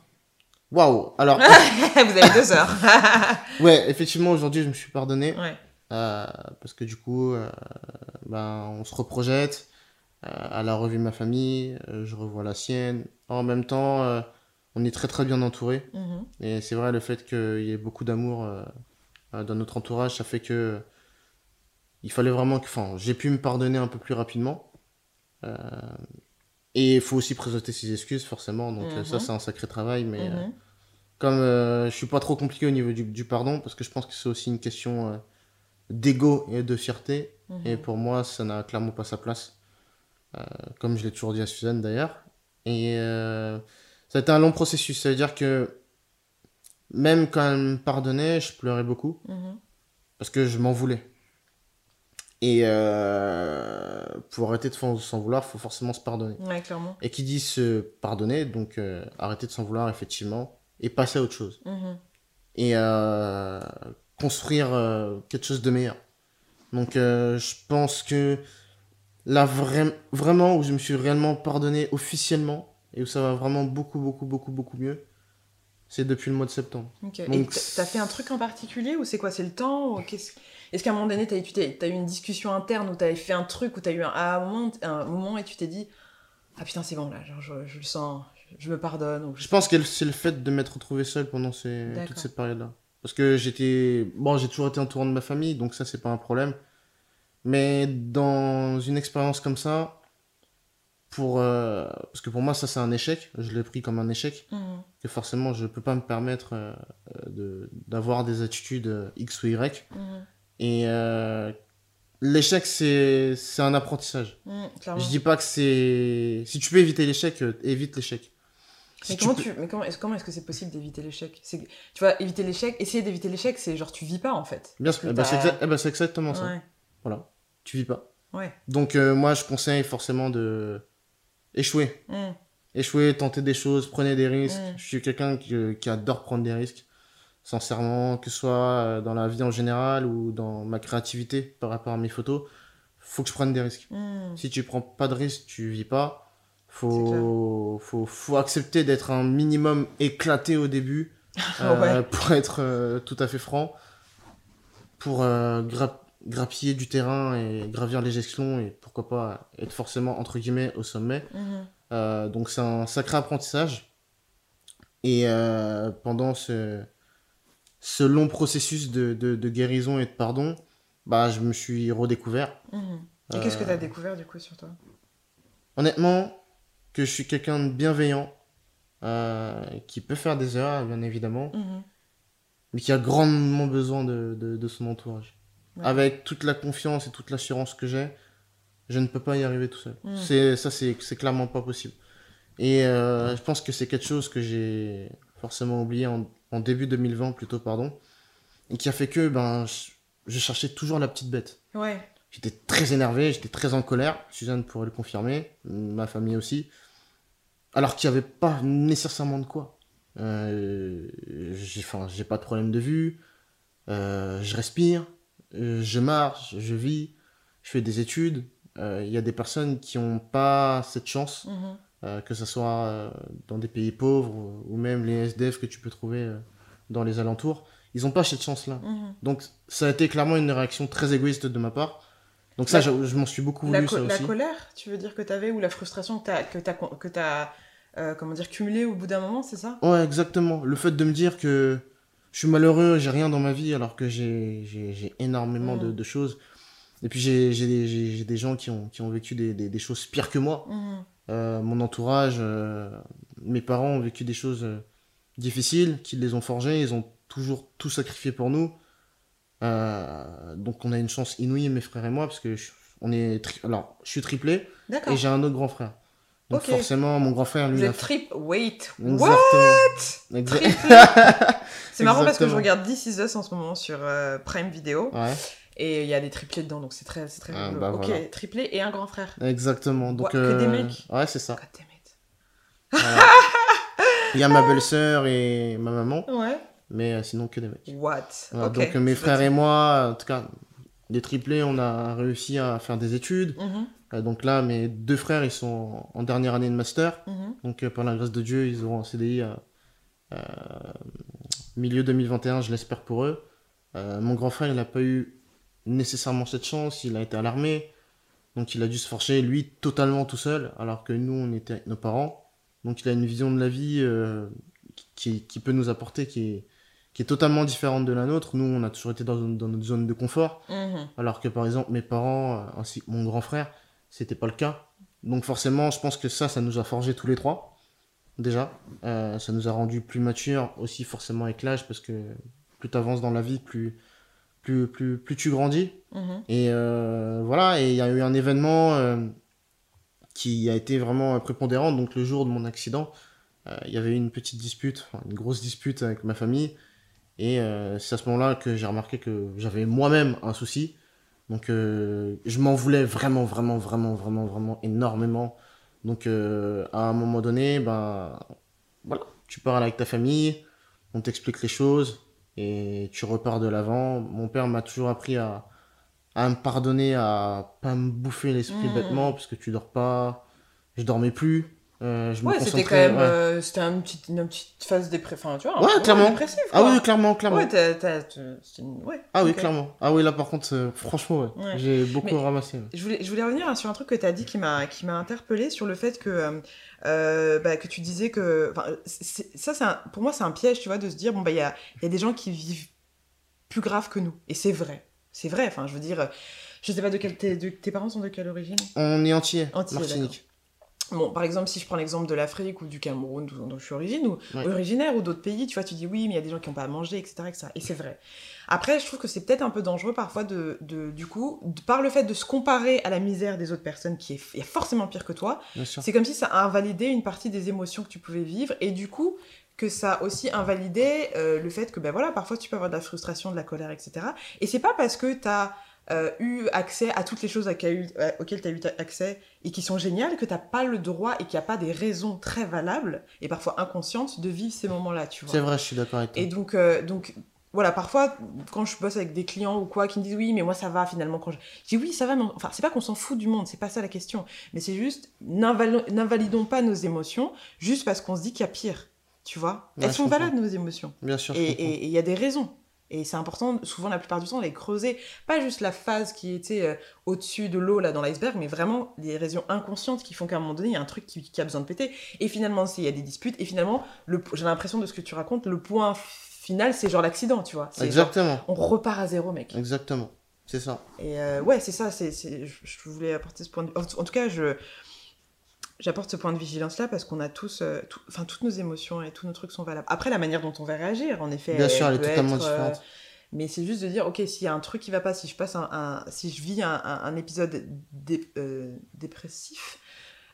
Waouh Alors. Vous avez deux heures. ouais, effectivement, aujourd'hui, je me suis pardonné. Ouais. Euh, parce que du coup, euh, ben, on se reprojette. Euh, elle a revu ma famille, euh, je revois la sienne. En même temps, on est très très bien entouré. Mhm. Et c'est vrai, le fait qu'il y ait beaucoup d'amour dans notre entourage, ça fait que. Il fallait vraiment que. Enfin, j'ai pu me pardonner un peu plus rapidement. et il faut aussi présenter ses excuses, forcément. Donc, ça, mhm. c'est un sacré travail. Mais. Mhm. Comme euh, je suis pas trop compliqué au niveau du, pardon, parce que je pense que c'est aussi une question euh, d'ego et de fierté. Et pour moi, ça n'a clairement pas sa place. Euh, comme je l'ai toujours dit à Suzanne d'ailleurs. Et ça a été un long processus. Ça veut dire que même quand elle me pardonnait, je pleurais beaucoup. Mhm. Parce que je m'en voulais. Et pour arrêter de s'en vouloir, il faut forcément se pardonner. Ouais, clairement. Et qui dit se pardonner, donc arrêter de s'en vouloir, effectivement, et passer à autre chose. Mhm. Et euh, construire euh, quelque chose de meilleur. Donc euh, je pense que là vraiment où je me suis réellement pardonné officiellement et où ça va vraiment beaucoup beaucoup beaucoup beaucoup mieux, c'est depuis le mois de septembre. Okay. Donc, t'as fait un truc en particulier ou c'est quoi? C'est le temps Est-ce qu'à un moment donné, t'as eu, as eu une discussion interne où t'avais fait un truc, où t'as eu un, un, moment, un moment et tu t'es dit Ah putain, c'est bon là, genre, je, je, le sens, je me pardonne. Je pense que c'est le fait de m'être retrouvé seul pendant ces... toute cette période-là. Parce que j'étais. Bon, j'ai toujours été entouré de ma famille, donc ça, c'est pas un problème. Mais dans une expérience comme ça, pour. Euh, parce que pour moi, ça, c'est un échec. Je l'ai pris comme un échec. Mmh. Que forcément, je peux pas me permettre euh, de d'avoir des attitudes euh, X ou Y. Mmh. Et l'échec, c'est un apprentissage. Mmh, je dis pas que c'est. Si tu peux éviter l'échec, évite l'échec mais, comment tu, mais comment, est-ce, comment est-ce que c'est possible d'éviter l'échec? C'est, Tu vois, éviter l'échec, essayer d'éviter l'échec, c'est genre tu vis pas en fait. Bien sûr, eh ben, eh ben, c'est, exactement ça. Voilà, tu vis pas. Ouais. Donc euh, moi je conseille forcément de échouer. Mmh. Échouer, tenter des choses, prenez des risques. Mmh. Je suis quelqu'un qui, euh, qui, adore prendre des risques, sincèrement, que ce soit euh, dans la vie en général ou dans ma créativité par rapport à mes photos. Faut que je prenne des risques. Mmh. Si tu prends pas de risques, tu vis pas faut, faut, faut, accepter d'être un minimum éclaté au début euh, pour être euh, tout à fait franc, pour euh, grappiller du terrain et gravir les échelons et pourquoi pas être forcément entre guillemets au sommet. Mhm. donc c'est un sacré apprentissage. Et pendant ce, ce long processus de, de, de, guérison et de pardon, bah, je me suis redécouvert. Mhm. Et qu'est-ce que tu as découvert du coup sur toi? Honnêtement, que je suis quelqu'un de bienveillant, euh, qui peut faire des erreurs, bien évidemment, mhm. mais qui a grandement besoin de, de, son entourage. Avec toute la confiance et toute l'assurance que j'ai, je ne peux pas y arriver tout seul. C'est Ça, c'est clairement pas possible. Et euh, je pense que c'est quelque chose que j'ai forcément oublié en, en, début 2020, plutôt, pardon, et qui a fait que ben, je, je cherchais toujours la petite bête. Ouais. J'étais très énervé, j'étais très en colère. Suzanne pourrait le confirmer, ma famille aussi alors qu'il n'y avait pas nécessairement de quoi. Euh, j'ai pas de problème de vue, euh, je respire, je marche, je vis, je fais des études. Euh, il y a des personnes qui n'ont pas cette chance, mhm. que ce soit dans des pays pauvres ou même les SDF que tu peux trouver dans les alentours. Ils n'ont pas cette chance-là. Mhm. Donc ça a été clairement une réaction très égoïste de ma part. Donc ça, je, m'en suis beaucoup voulu, la, la colère, tu veux dire que tu avais, ou la frustration que tu as, que as, as euh, comment dire, cumulé au bout d'un moment, c'est ça? Ouais, exactement. Le fait de me dire que je suis malheureux, j'ai rien dans ma vie alors que j'ai énormément de, mm. de, choses. Et puis j'ai des, des, gens qui ont, qui ont vécu des, des, choses pires que moi. Mhm. Euh, mon entourage, euh, mes parents ont vécu des choses euh, difficiles, qui les ont forgés, ils ont toujours tout sacrifié pour nous. donc on a une chance inouïe, mes frères et moi, parce que je, on est alors je suis triplé et j'ai un autre grand frère. Donc forcément, mon grand frère, lui... Vous êtes trip... Wait, what? C'est marrant parce que je regarde This Is Us en ce moment sur Prime Video. Ouais. Et il y a des triplés dedans, donc c'est très, c'est très ah, bah ok, triplé et un grand frère. Exactement. Donc, que des euh, mecs Ouais, c'est ça. il y a ma belle-sœur et ma maman. Ouais. Mais euh, sinon, que des mecs. What? Donc mes frères et moi, en tout cas, les triplés, on a réussi à faire des études. Mhm. Euh, donc là, mes deux frères, ils sont en dernière année de master. Mhm. Donc par la grâce de Dieu, ils auront un CDI milieu 2021, je l'espère pour eux. mon grand frère, il n'a pas eu nécessairement cette chance, il a été à l'armée, donc il a dû se forcer lui totalement tout seul, alors que nous on était avec nos parents. Donc il a une vision de la vie euh, qui, qui, peut nous apporter, qui est, qui est totalement différente de la nôtre. Nous on a toujours été dans, dans notre zone de confort, mhm. alors que par exemple mes parents euh, ainsi que mon grand frère, c'était pas le cas. Donc forcément je pense que ça, ça nous a forgé tous les trois, déjà. Euh, ça nous a rendu plus matures aussi forcément avec l'âge, parce que plus tu avances dans la vie, plus plus, plus, plus tu grandis. Mhm. Et euh, voilà, et il y a eu un événement euh, qui a été vraiment prépondérant. Donc le jour de mon accident, il y avait eu une petite dispute, une grosse dispute avec ma famille. Et c'est à ce moment-là que j'ai remarqué que j'avais moi-même un souci. Donc je m'en voulais vraiment, vraiment, vraiment, vraiment, vraiment énormément. Donc à un moment donné, ben voilà, tu parles avec ta famille, on t'explique les choses, et tu repars de l'avant. Mon père m'a toujours appris à, à me pardonner, à pas me bouffer l'esprit mmh. bêtement, parce que tu dors pas. Je dormais plus. Euh, je ouais, c'était quand même euh, c'était un petit, une petite phase dépressive. Enfin, tu vois, ouais, clairement. Ah oui, clairement, clairement. Ouais, ouais ah oui, clairement. Ah oui, là par contre, euh, franchement, ouais. j'ai beaucoup ramassé. Je, voulais, je voulais revenir sur un truc que tu as dit qui m'a interpellé sur le fait que bah, que tu disais que. Ça, un, pour moi, c'est un piège, tu vois, de se dire, bon, bah, il y a, y a des gens qui vivent plus grave que nous. Et c'est vrai. C'est vrai. Enfin, je veux dire, je sais pas de quel. De, tes parents sont de quelle origine? On est. Entier. Martinique. Bon, par exemple, si je prends l'exemple de l'Afrique ou du Cameroun, dont je suis origine, ou originaire, ou d'autres pays, tu vois, tu dis oui, mais il y a des gens qui n'ont pas à manger, etc., etc. Et c'est vrai. Après, je trouve que c'est peut-être un peu dangereux parfois de, de du coup, par le fait de se comparer à la misère des autres personnes qui est, forcément pire que toi, c'est comme si ça invalidait une partie des émotions que tu pouvais vivre, et du coup, que ça aussi invalidait euh, le fait que, ben voilà, parfois tu peux avoir de la frustration, de la colère, etc. Et c'est pas parce que tu as euh, eu accès à toutes les choses euh, auxquelles tu as eu accès et qui sont géniales, que tu n'as pas le droit et qu'il n'y a pas des raisons très valables et parfois inconscientes de vivre ces moments-là, tu vois. C'est vrai, je suis d'accord avec toi. Et donc, euh, donc voilà, parfois, quand je bosse avec des clients ou quoi, qui me disent oui, mais moi ça va finalement. Quand je, dis oui, ça va, mais enfin, c'est pas qu'on s'en fout du monde, c'est pas ça la question. Mais c'est juste, n'invalidons pas nos émotions juste parce qu'on se dit qu'il y a pire. Tu vois Elles sont valables, nos émotions. Bien sûr. Et il y a des raisons. Et c'est important, souvent la plupart du temps, les creuser. Pas juste la phase qui était euh, au-dessus de l'eau, là, dans l'iceberg, mais vraiment les raisons inconscientes qui font qu'à un moment donné, il y a un truc qui, a besoin de péter. Et finalement, s'il y a des disputes, et finalement, j'ai l'impression de ce que tu racontes, le point final, c'est genre l'accident, tu vois. Exactement. on repart à zéro, mec. Exactement. C'est ça. Et euh, ouais, c'est ça. C'est, je, voulais apporter ce point de vue. En, tout cas, je, j'apporte ce point de vigilance là parce qu'on a tous euh, enfin toutes nos émotions et tous nos trucs sont valables après la manière dont on va réagir en effet bien sûr elle est totalement différente mais c'est juste de dire, ok, s'il y a un truc qui va pas, si je passe un, si je vis un, un, épisode euh, dépressif,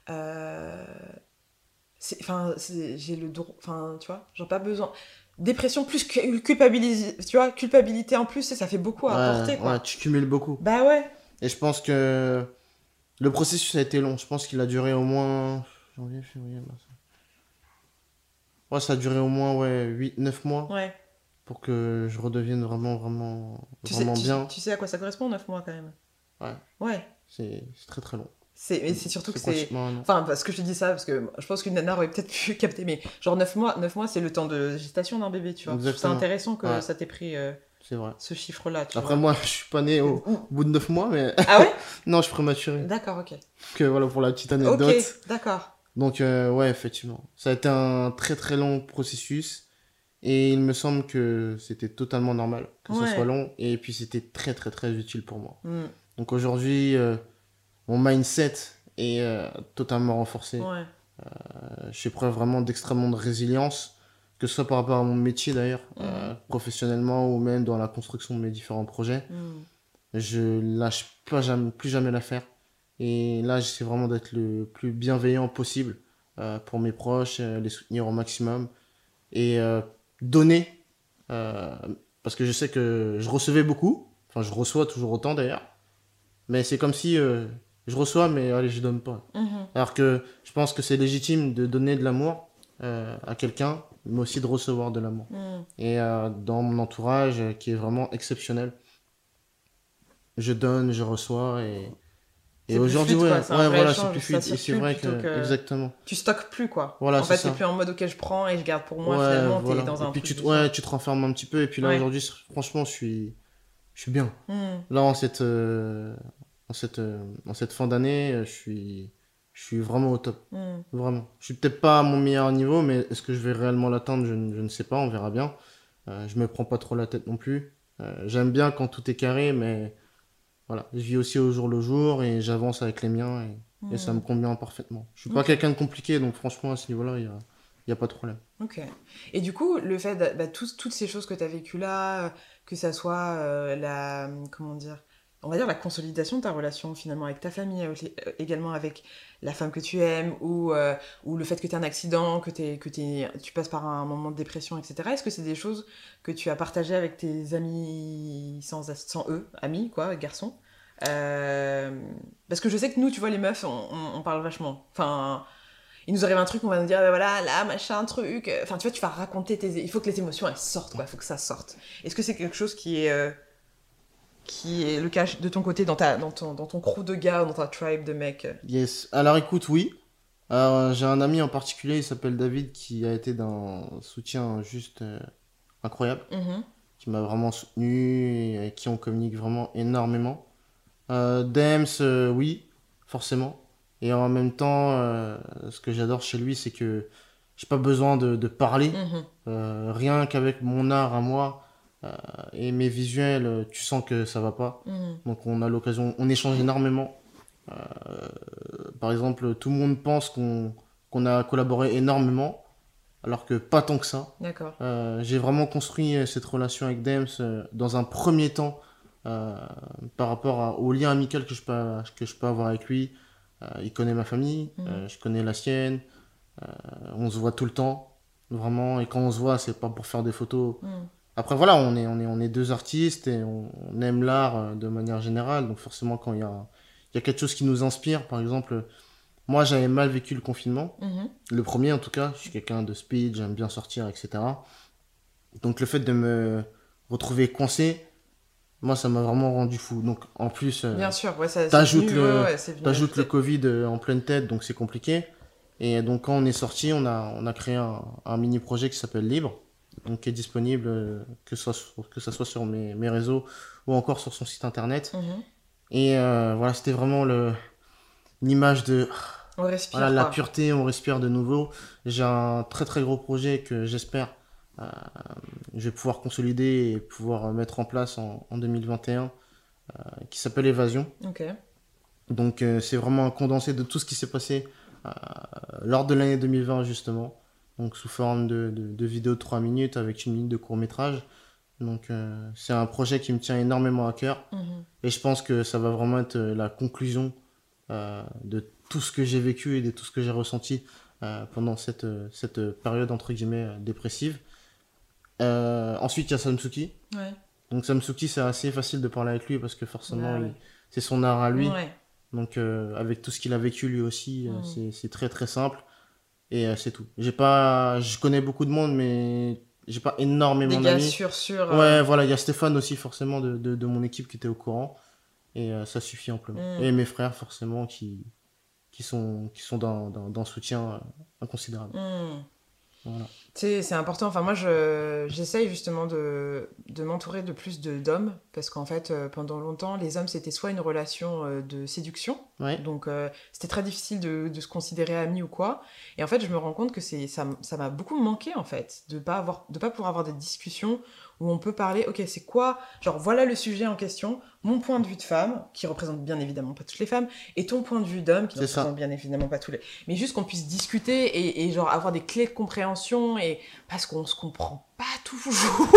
euh, enfin, j'ai le droit, enfin, tu vois, j'ai pas besoin. Dépression plus culpabilité, tu vois, culpabilité en plus, ça fait beaucoup à apporter, quoi. Ouais, tu cumules beaucoup. Bah ouais. Et je pense que le processus a été long. Je pense qu'il a duré au moins. Janvier, février, mars. Ouais, ça a duré au moins ouais, 8-9 mois. Ouais pour que je redevienne vraiment, vraiment, vraiment bien. Tu, sais à quoi ça correspond, 9 mois quand même? Ouais. Ouais. C'est très très long. C'est surtout que c'est. Enfin, parce que je te dis ça, parce que je pense qu'une nana aurait peut-être pu capter, mais genre 9 mois, 9 mois c'est le temps de gestation d'un bébé, tu vois. C'est intéressant que ça t'ait pris euh, vrai. ce chiffre-là. Après, moi, je suis pas né au, bout de 9 mois, mais. Ah ouais? Non, je suis prématuré. D'accord, ok. Que voilà pour la petite anecdote. Ok, d'accord. Donc, euh, ouais, effectivement. Ça a été un très très long processus. Et il me semble que c'était totalement normal que ce soit long. Et puis c'était très très très utile pour moi. Mm. Donc aujourd'hui, mon mindset est totalement renforcé. Ouais. je suis preuve vraiment d'extrêmement de résilience, que ce soit par rapport à mon métier d'ailleurs, mhm. professionnellement ou même dans la construction de mes différents projets. Mhm. Je lâche pas jamais, plus jamais l'affaire. Et là, j'essaie vraiment d'être le plus bienveillant possible euh, pour mes proches, euh, les soutenir au maximum et euh, donner. parce que je sais que je recevais beaucoup. Enfin, je reçois toujours autant d'ailleurs. Mais c'est comme si je reçois, mais allez, je donne pas. Mhm. Alors que je pense que c'est légitime de donner de l'amour à quelqu'un, mais aussi de recevoir de l'amour. Mhm. Et dans mon entourage, qui est vraiment exceptionnel, je donne, je reçois et. Et aujourd'hui, ouais, ouais voilà, c'est plus fluide. c'est vrai que, exactement. Tu stockes plus, quoi. Voilà, en fait, c'est plus en mode, ok, je prends et je garde pour moi, finalement, t'es dans un et puis tu, ouais, tu te renfermes un petit peu, et puis là, aujourd'hui, franchement, je suis, je suis bien. Hmm. Là, en cette, euh, en cette, euh, en cette fin d'année, je suis, je suis vraiment au top. Hmm. Vraiment. Je suis peut-être pas à mon meilleur niveau, mais est-ce que je vais réellement l'atteindre? Je, je, ne sais pas, on verra bien. Euh, je me prends pas trop la tête non plus. Euh, j'aime bien quand tout est carré, mais voilà, je vis aussi au jour le jour et j'avance avec les miens et, ça hmm. me convient parfaitement. Je suis pas quelqu'un de compliqué, donc franchement, à ce niveau-là, il n'y a, y a, pas de problème. Ok. Et du coup, le fait, bah, toutes ces choses que tu as vécues là, que ça soit euh, la. Comment dire on va dire la consolidation de ta relation finalement avec ta famille, euh, également avec la femme que tu aimes, ou, euh, ou le fait que tu as un accident, que, es, que tu passes par un moment de dépression, etc. Est-ce que c'est des choses que tu as partagées avec tes amis sans, sans eux, amis, quoi, garçons? Euh, Parce que je sais que nous, tu vois, les meufs, on, parle vachement. Enfin, il nous arrive un truc, on va nous dire, ben voilà, là, machin, truc. Enfin, tu vois, tu vas raconter tes... Il faut que les émotions, elles sortent, quoi, il faut que ça sorte. Est-ce que c'est quelque chose qui est qui est le cas de ton côté dans, ta, dans, ton, dans ton crew de gars, dans ta tribe de mecs Yes. Alors écoute, oui. j'ai un ami en particulier, il s'appelle David, qui a été d'un soutien juste euh, incroyable, mm-hmm. qui m'a vraiment soutenu et avec qui on communique vraiment énormément. Euh, Dems, euh, oui, forcément. Et en même temps, euh, ce que j'adore chez lui, c'est que j'ai pas besoin de, de parler. Mm-hmm. rien qu'avec mon art à moi, euh, et mes visuels, euh, tu sens que ça va pas. Mhm. Donc on a l'occasion, on échange énormément. Euh, par exemple, tout le monde pense qu'on a collaboré énormément, alors que pas tant que ça. D'accord. J'ai vraiment construit cette relation avec Dems dans un premier temps par rapport au lien amical que je peux, que je peux avoir avec lui. il connaît ma famille, mhm. je connais la sienne, on se voit tout le temps, vraiment. Et quand on se voit, c'est pas pour faire des photos. Mhm. Après, voilà, on est, on est, on est deux artistes et on, aime l'art euh, de manière générale. Donc, forcément, quand il y a, il y a quelque chose qui nous inspire, par exemple, moi, j'avais mal vécu le confinement. Mhm. Le premier, en tout cas. Je suis quelqu'un de speed, j'aime bien sortir, etc. Donc, le fait de me retrouver coincé, moi, ça m'a vraiment rendu fou. Donc, en plus, euh, bien sûr, ouais, t'ajoutes le, t'ajoutes le Covid euh, en pleine tête, donc c'est compliqué. Et donc, quand on est sorti, on a, on a créé un, un mini projet qui s'appelle Libre donc qui est disponible euh, que ce soit, que ça soit sur mes, mes, réseaux ou encore sur son site internet. Mhm. Et euh, voilà, c'était vraiment le l'image de on respire, voilà, la pureté, on respire de nouveau. J'ai un très très gros projet que j'espère euh, je vais pouvoir consolider et pouvoir mettre en place en, en 2021 qui s'appelle Évasion. Donc c'est vraiment un condensé de tout ce qui s'est passé lors de l'année 2020 justement donc sous forme de, de, vidéo de 3 minutes avec une minute de court métrage. Donc euh, c'est un projet qui me tient énormément à cœur mhm. et je pense que ça va vraiment être euh, la conclusion euh, de tout ce que j'ai vécu et de tout ce que j'ai ressenti pendant cette, cette période entre guillemets dépressive. ensuite il y a Samsuki. Donc Samsuki c'est assez facile de parler avec lui parce que forcément c'est son art à lui. Donc avec tout ce qu'il a vécu lui aussi mhm. c'est très très simple. Et euh, c'est tout. J'ai pas, je connais beaucoup de monde, mais j'ai pas énormément d'amis. Sûr, sûr. Ouais, euh. voilà, il y a Stéphane aussi forcément de, de, de, mon équipe qui était au courant, et euh, ça suffit amplement. Mm. Et mes frères forcément qui qui sont qui sont dans, dans, dans soutien inconsidérable. Mm. Voilà. C'est important. Enfin, moi, j'essaye justement de, de m'entourer de plus d'hommes parce qu'en fait, pendant longtemps, les hommes, c'était soit une relation de séduction, Donc, euh, c'était très difficile de, de, se considérer ami ou quoi. Et en fait, je me rends compte que ça m'a beaucoup manqué, en fait, de pas avoir, de pas pouvoir avoir des discussions où on peut parler, ok, c'est quoi, genre, voilà le sujet en question, mon point de vue de femme, qui représente bien évidemment pas toutes les femmes, et ton point de vue d'homme, qui ne représente bien évidemment pas tous les... Mais juste qu'on puisse discuter et, et, genre, avoir des clés de compréhension, et parce qu'on se comprend pas toujours.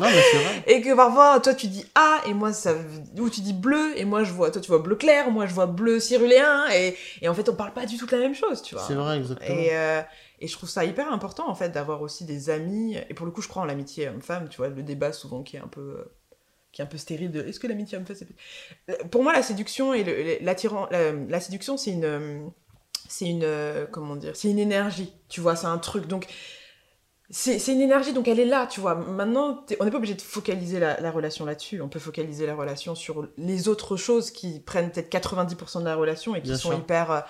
Non, mais c'est vrai. et que parfois, toi, tu dis A, et moi, ça... Ou tu dis bleu, et moi, je vois... Toi, tu vois bleu clair, moi, je vois bleu ciruléen, et, et en fait, on parle pas du tout de la même chose, tu vois. C'est vrai, exactement. Et... Euh, et je trouve ça hyper important, en fait, d'avoir aussi des amis. Et pour le coup, je crois en l'amitié homme-femme, tu vois, le débat souvent qui est un peu, euh, qui est un peu stérile de est-ce que l'amitié homme-femme, c'est. Euh, pour moi, la séduction et l'attirant. La, la, séduction, c'est une. C'est une. Comment dire C'est une énergie, tu vois, c'est un truc. Donc. C'est une énergie, donc elle est là, tu vois. Maintenant, on n'est pas obligé de focaliser la, la relation là-dessus. On peut focaliser la relation sur les autres choses qui prennent peut-être 90% de la relation et qui sont hyper euh,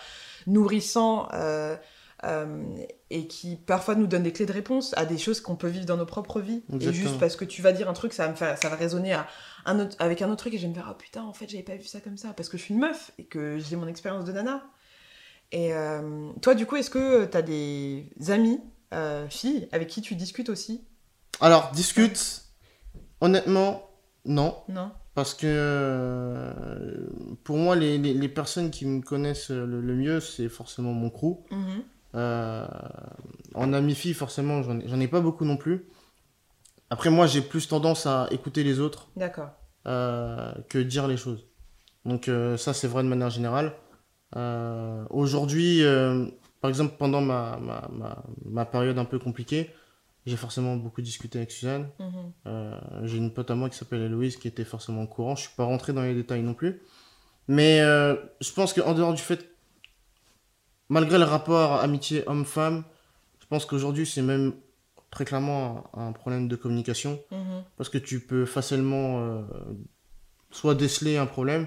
nourrissants. Euh, euh, et qui parfois nous donne des clés de réponse à des choses qu'on peut vivre dans nos propres vies. Et juste parce que tu vas dire un truc, ça va, me faire, ça va résonner à un autre, avec un autre truc et je vais me dire, oh putain, en fait, j'avais pas vu ça comme ça parce que je suis une meuf et que j'ai mon expérience de nana. Et euh, toi, du coup, est-ce que tu as des amis, euh, filles, avec qui tu discutes aussi? Alors, discute, honnêtement, non. Non. Parce que pour moi, les, les, personnes qui me connaissent le, mieux, c'est forcément mon crew. Euh, en ami-fille, forcément, j'en ai pas beaucoup non plus. Après, moi, j'ai plus tendance à écouter les autres euh, que dire les choses. Donc, euh, ça, c'est vrai de manière générale. Aujourd'hui, par exemple, pendant ma, ma, ma, période un peu compliquée, j'ai forcément beaucoup discuté avec Suzanne. Mhm. j'ai une pote à moi qui s'appelle Héloïse qui était forcément au courant. Je suis pas rentré dans les détails non plus. Mais je pense qu'en dehors du fait malgré le rapport amitié homme-femme, je pense qu'aujourd'hui, c'est même très clairement un, problème de communication. Mhm. Parce que tu peux facilement euh, soit déceler un problème,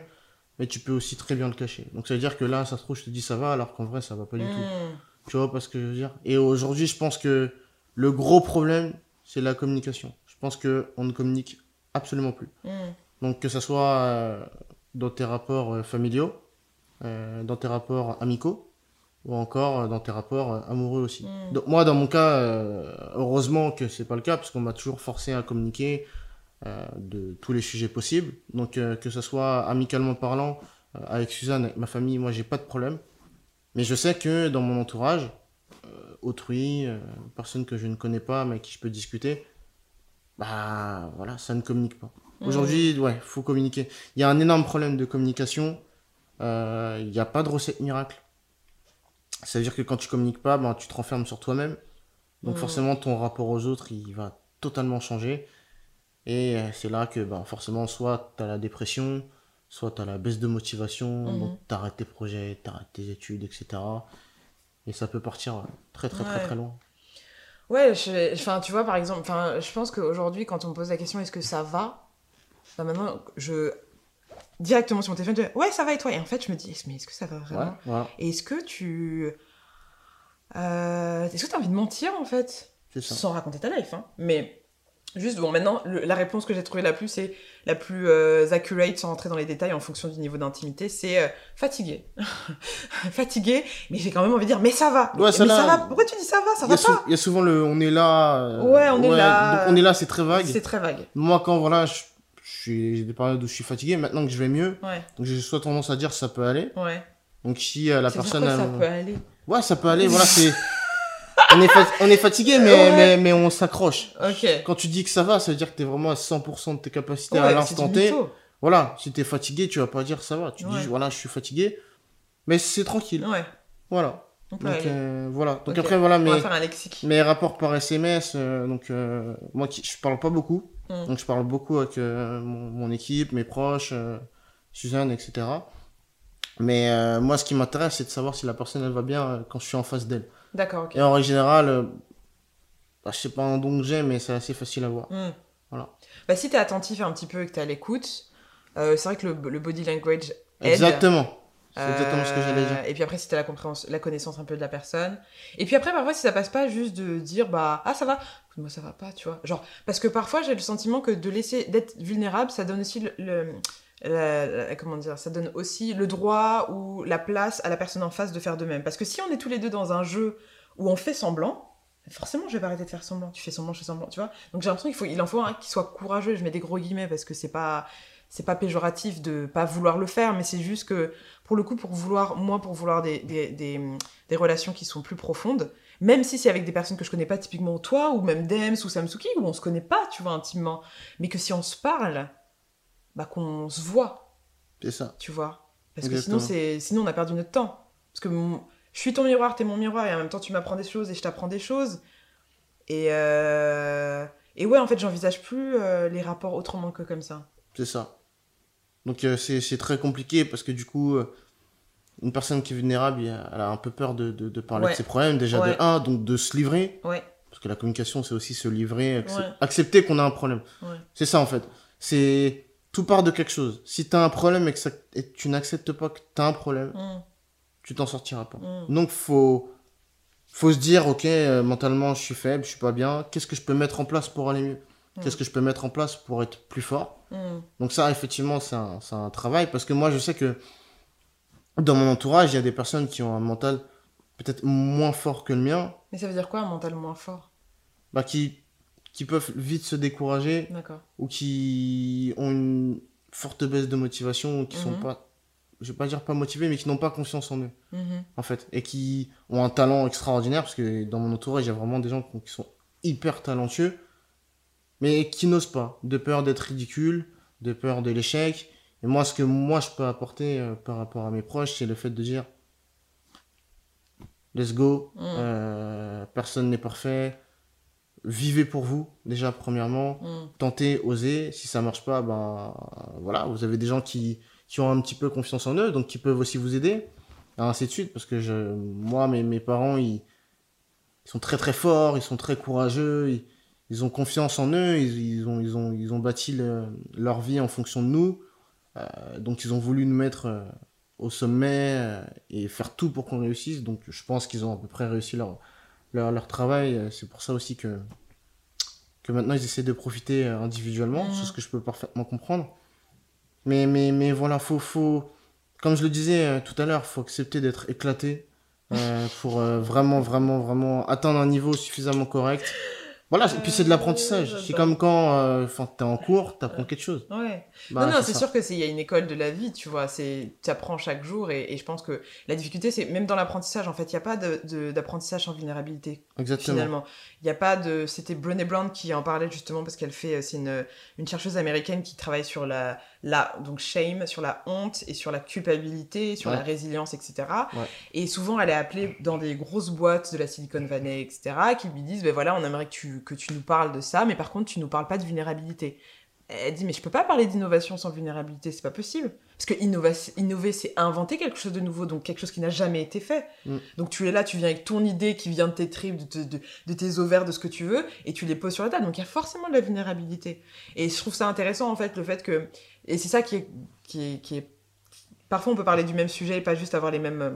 mais tu peux aussi très bien le cacher. Donc ça veut dire que là, ça se trouve, je te dis ça va, alors qu'en vrai, ça va pas du tout. Mhm. Tu vois pas ce que je veux dire? Et aujourd'hui, je pense que le gros problème, c'est la communication. Je pense qu'on ne communique absolument plus. Mhm. Donc que ce soit euh, dans tes rapports euh, familiaux, dans tes rapports amicaux, ou encore euh, dans tes rapports euh, amoureux aussi. Mm. Donc moi, dans mon cas, euh, heureusement que c'est pas le cas, parce qu'on m'a toujours forcé à communiquer de tous les sujets possibles. Donc que ce soit amicalement parlant, avec Suzanne, avec ma famille, moi j'ai pas de problème. Mais je sais que dans mon entourage, autrui, personne que je ne connais pas, mais avec qui je peux discuter, bah voilà, ça ne communique pas. Mm. Aujourd'hui, ouais, faut communiquer. Il y a un énorme problème de communication. Il n'y a pas de recette miracle ça veut dire que quand tu communiques pas, ben, tu te renfermes sur toi-même. Donc mm. forcément, ton rapport aux autres, il va totalement changer. Et euh, c'est là que ben, forcément, soit tu as la dépression, soit tu as la baisse de motivation, mm-hmm. donc tu arrêtes tes projets, tu arrêtes tes études, etc. Et ça peut partir très très très très loin. Ouais, enfin, tu vois, par exemple, je pense qu'aujourd'hui, quand on me pose la question est-ce que ça va? Ben, Maintenant, je directement sur mon téléphone, je ouais, ça va et toi? Et en fait, je me dis, mais est-ce que ça va vraiment? Et est-ce que tu. Euh, est-ce que tu as envie de mentir en fait? Sans raconter ta life, hein. Mais juste, bon, maintenant, la réponse que j'ai trouvée la plus, c'est la plus euh, accurate sans rentrer dans les détails en fonction du niveau d'intimité, c'est euh, fatigué. fatigué, mais j'ai quand même envie de dire, mais ça va. mais, ça, va. Pourquoi tu dis ça va? Ça va pas Il y a souvent le on est là. ouais, on est là. Donc on est là, c'est très vague. C'est très vague. Moi, quand voilà, je j'ai des périodes où je suis fatigué. Maintenant que je vais mieux, donc j'ai soit tendance à dire ça peut aller. Ouais. Donc si euh, la personne. ça peut aller? Ouais, ça peut aller. voilà, c'est. on, est on est fatigué, mais, mais, mais, on s'accroche. Quand tu dis que ça va, ça veut dire que t'es vraiment à 100% de tes capacités à l'instant T. Voilà, si t'es fatigué, tu vas pas dire ça va. Tu dis voilà, je suis fatigué, mais c'est tranquille. Ouais. Voilà. Donc, euh, voilà. Donc après voilà mes, mes rapports par SMS. Euh, donc moi qui je parle pas beaucoup. Mm. Donc je parle beaucoup avec euh, mon, équipe, mes proches, euh, Suzanne, etc. Mais euh, moi, ce qui m'intéresse, c'est de savoir si la personne elle va bien quand je suis en face d'elle. D'accord. Et en général, bah, je sais pas un don que j'ai, mais c'est assez facile à voir. Mm. Voilà. Bah, si tu es attentif un petit peu et que tu es à l'écoute, c'est vrai que le, le, body language aide. Exactement. C'est exactement ce que j'allais dire. Et puis après, si tu as la, compréhension, la connaissance un peu de la personne. Et puis après, parfois, si ça passe pas juste de dire, bah, ah, ça va, moi, ça va pas, tu vois. Genre, parce que parfois, j'ai le sentiment que de laisser, d'être vulnérable, ça donne aussi le, comment dire, ça donne aussi le droit ou la place à la personne en face de faire de même. Parce que si on est tous les deux dans un jeu où on fait semblant, forcément je vais arrêter de faire semblant. Tu fais semblant, je fais semblant, tu vois. Donc j'ai l'impression qu'il faut, il en faut un qui soit courageux. Je mets des gros guillemets parce que c'est pas, c'est pas péjoratif de pas vouloir le faire, mais c'est juste que pour le coup, pour vouloir, moi, pour vouloir des, des, relations qui sont plus profondes, même si c'est avec des personnes que je connais pas, typiquement toi, ou même Dems ou Samsuki, où on se connaît pas, tu vois, intimement, mais que si on se parle, bah qu'on se voit. C'est ça. Tu vois. Parce que sinon, c'est sinon on a perdu notre temps. Parce que je suis ton miroir, t'es mon miroir, et en même temps tu m'apprends des choses et je t'apprends des choses. Et, euh... et ouais, en fait, j'envisage plus euh, les rapports autrement que comme ça. C'est ça. Donc euh, c'est très compliqué parce que du coup, une personne qui est vulnérable, elle a un peu peur de, de, parler de ses problèmes, déjà de un, donc de se livrer. Ouais. Parce que la communication, c'est aussi se livrer, accepter qu'on a un problème. C'est ça en fait. C'est tout part de quelque chose. Si tu as un problème et que, ça, et tu n'acceptes pas que tu as un problème, mm. tu t'en sortiras pas. Mm. Donc faut faut se dire ok euh, mentalement je suis faible, je suis pas bien, qu'est-ce que je peux mettre en place pour aller mieux? Mm. Qu'est-ce que je peux mettre en place pour être plus fort? Donc ça effectivement c'est un, un travail parce que moi je sais que dans mon entourage, il y a des personnes qui ont un mental peut-être moins fort que le mien. Mais ça veut dire quoi un mental moins fort? Bah qui qui peuvent vite se décourager ou qui ont une forte baisse de motivation ou qui sont mhm. pas je vais pas dire pas motivés mais qui n'ont pas confiance en eux mhm. en fait et qui ont un talent extraordinaire parce que dans mon entourage il y a vraiment des gens qui sont hyper talentueux mais qui n'osent pas de peur d'être ridicule de peur de l'échec et moi ce que moi je peux apporter euh, par rapport à mes proches c'est le fait de dire let's go mhm. euh, personne n'est parfait vivez pour vous déjà premièrement mm. tentez osez si ça marche pas ben voilà vous avez des gens qui, qui ont un petit peu confiance en eux donc qui peuvent aussi vous aider ainsi de suite parce que je moi mes, mes parents ils, sont très très forts ils sont très courageux ils, ont confiance en eux ils, ont ils ont ils ont bâti leur vie en fonction de nous donc ils ont voulu nous mettre euh, au sommet euh, et faire tout pour qu'on réussisse donc je pense qu'ils ont à peu près réussi leur leur, leur travail. Euh, c'est pour ça aussi que, que maintenant ils essaient de profiter euh, individuellement, c'est ce que je peux parfaitement comprendre. Mais, mais, mais voilà, faut, faut, comme je le disais euh, tout à l'heure, faut accepter d'être éclaté pour vraiment, vraiment, vraiment atteindre un niveau suffisamment correct voilà, et puis c'est de l'apprentissage. C'est comme quand euh, t'es en cours, t'apprends quelque chose. Ouais. Bah, non, non, c'est sûr que c'est il y a une école de la vie, tu vois. C'est apprends chaque jour et, et, je pense que la difficulté, c'est même dans l'apprentissage, en fait, il n'y a pas d'apprentissage de, sans vulnérabilité. Exactement. Finalement, il n'y a pas de. C'était Brené Brown qui en parlait justement parce qu'elle fait, c'est une, une chercheuse américaine qui travaille sur la la donc shame, sur la honte et sur la culpabilité, sur la résilience, etc. Et souvent, elle est appelée dans des grosses boîtes de la Silicon Valley, etc., qui lui disent, ben voilà, on aimerait que tu, que tu nous parles de ça, mais par contre, tu nous parles pas de vulnérabilité. Elle dit, mais je peux pas parler d'innovation sans vulnérabilité, c'est pas possible. Parce que innover, c'est inventer quelque chose de nouveau, donc quelque chose qui n'a jamais été fait. Mm. Donc tu es là, tu viens avec ton idée qui vient de tes tripes, de, de, de, tes ovaires, de ce que tu veux, et tu les poses sur la table. Donc il y a forcément de la vulnérabilité. Et je trouve ça intéressant, en fait, le fait que et c'est ça qui est, qui est, qui est, Parfois, on peut parler du même sujet et pas juste avoir les mêmes, euh,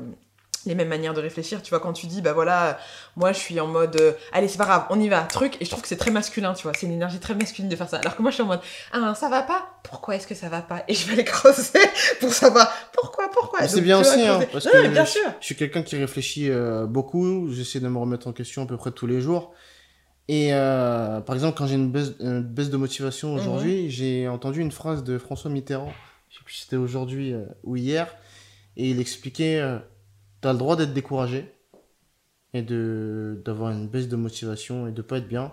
les mêmes manières de réfléchir. Tu vois, quand tu dis, bah voilà, moi je suis en mode, euh, allez, c'est pas grave, on y va, truc. Et je trouve que c'est très masculin, tu vois. C'est une énergie très masculine de faire ça. Alors que moi, je suis en mode, ah, ça va pas Pourquoi est-ce que ça va pas? Et je vais aller creuser pour savoir pourquoi, pourquoi? C'est bien aussi, hein, parce que bien je, sûr. je suis quelqu'un qui réfléchit euh, beaucoup. J'essaie de me remettre en question à peu près tous les jours. Et euh, par exemple, quand j'ai une baisse, baisse, de motivation mhm. aujourd'hui, j'ai entendu une phrase de François Mitterrand, je sais plus si c'était aujourd'hui euh, ou hier, et il expliquait euh, Tu as le droit d'être découragé et de d'avoir une baisse de motivation et de pas être bien,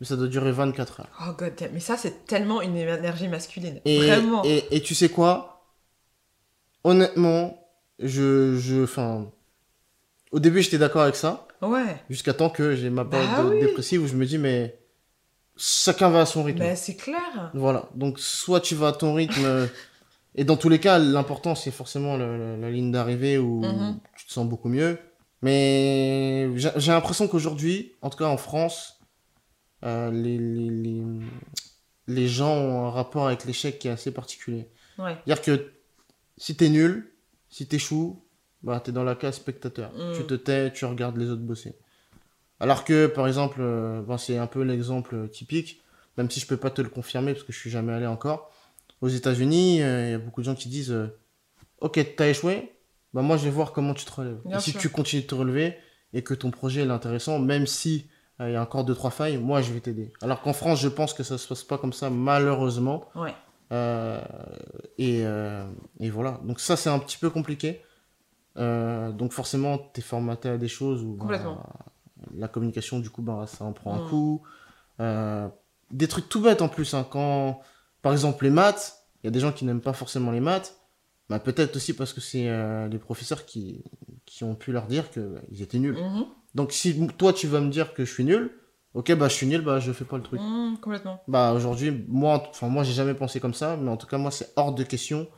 mais ça doit durer 24 heures. Oh god mais ça c'est tellement une énergie masculine. Et, Vraiment. Et, et, tu sais quoi? Honnêtement, je. je enfin, au début j'étais d'accord avec ça. Ouais. Jusqu'à temps que j'ai ma période bah dépressive où je me dis, mais chacun va à son rythme. Mais c'est clair. Voilà. Donc, soit tu vas à ton rythme. et dans tous les cas, l'important, c'est forcément la, ligne d'arrivée où mm-hmm. tu te sens beaucoup mieux. Mais j'ai l'impression qu'aujourd'hui, en tout cas en France, euh, les, les, les, les, gens ont un rapport avec l'échec qui est assez particulier. Ouais. C'est-à-dire que si t'es nul, si t'échoues, bah, tu es dans la case spectateur. Mm. Tu te tais, tu regardes les autres bosser. Alors que, par exemple, euh, c'est un peu l'exemple typique, même si je peux pas te le confirmer parce que je suis jamais allé encore. aux États-Unis, il y a beaucoup de gens qui disent Ok, t'as échoué, bah moi je vais voir comment tu te relèves. et si tu continues de te relever et que ton projet est intéressant, même si il y a encore deux trois failles, moi je vais t'aider. Alors qu'en France, je pense que ça se passe pas comme ça malheureusement. Ouais. et, et, voilà. Donc ça c'est un petit peu compliqué. Donc forcément, tu es formaté à des choses où bah, la communication, du coup, bah, ça en prend un mm. coup. Euh, des trucs tout bêtes en plus. Hein. Quand, par exemple, les maths, il y a des gens qui n'aiment pas forcément les maths. Bah, Peut-être aussi parce que c'est euh, les professeurs qui, qui ont pu leur dire qu'ils bah, étaient nuls. Mm-hmm. Donc si toi, tu vas me dire que je suis nul, ok, bah je suis nul, bah je fais pas le truc. Mm, complètement. Bah aujourd'hui, moi, enfin moi, j'ai jamais pensé comme ça, mais en tout cas, moi, c'est hors de question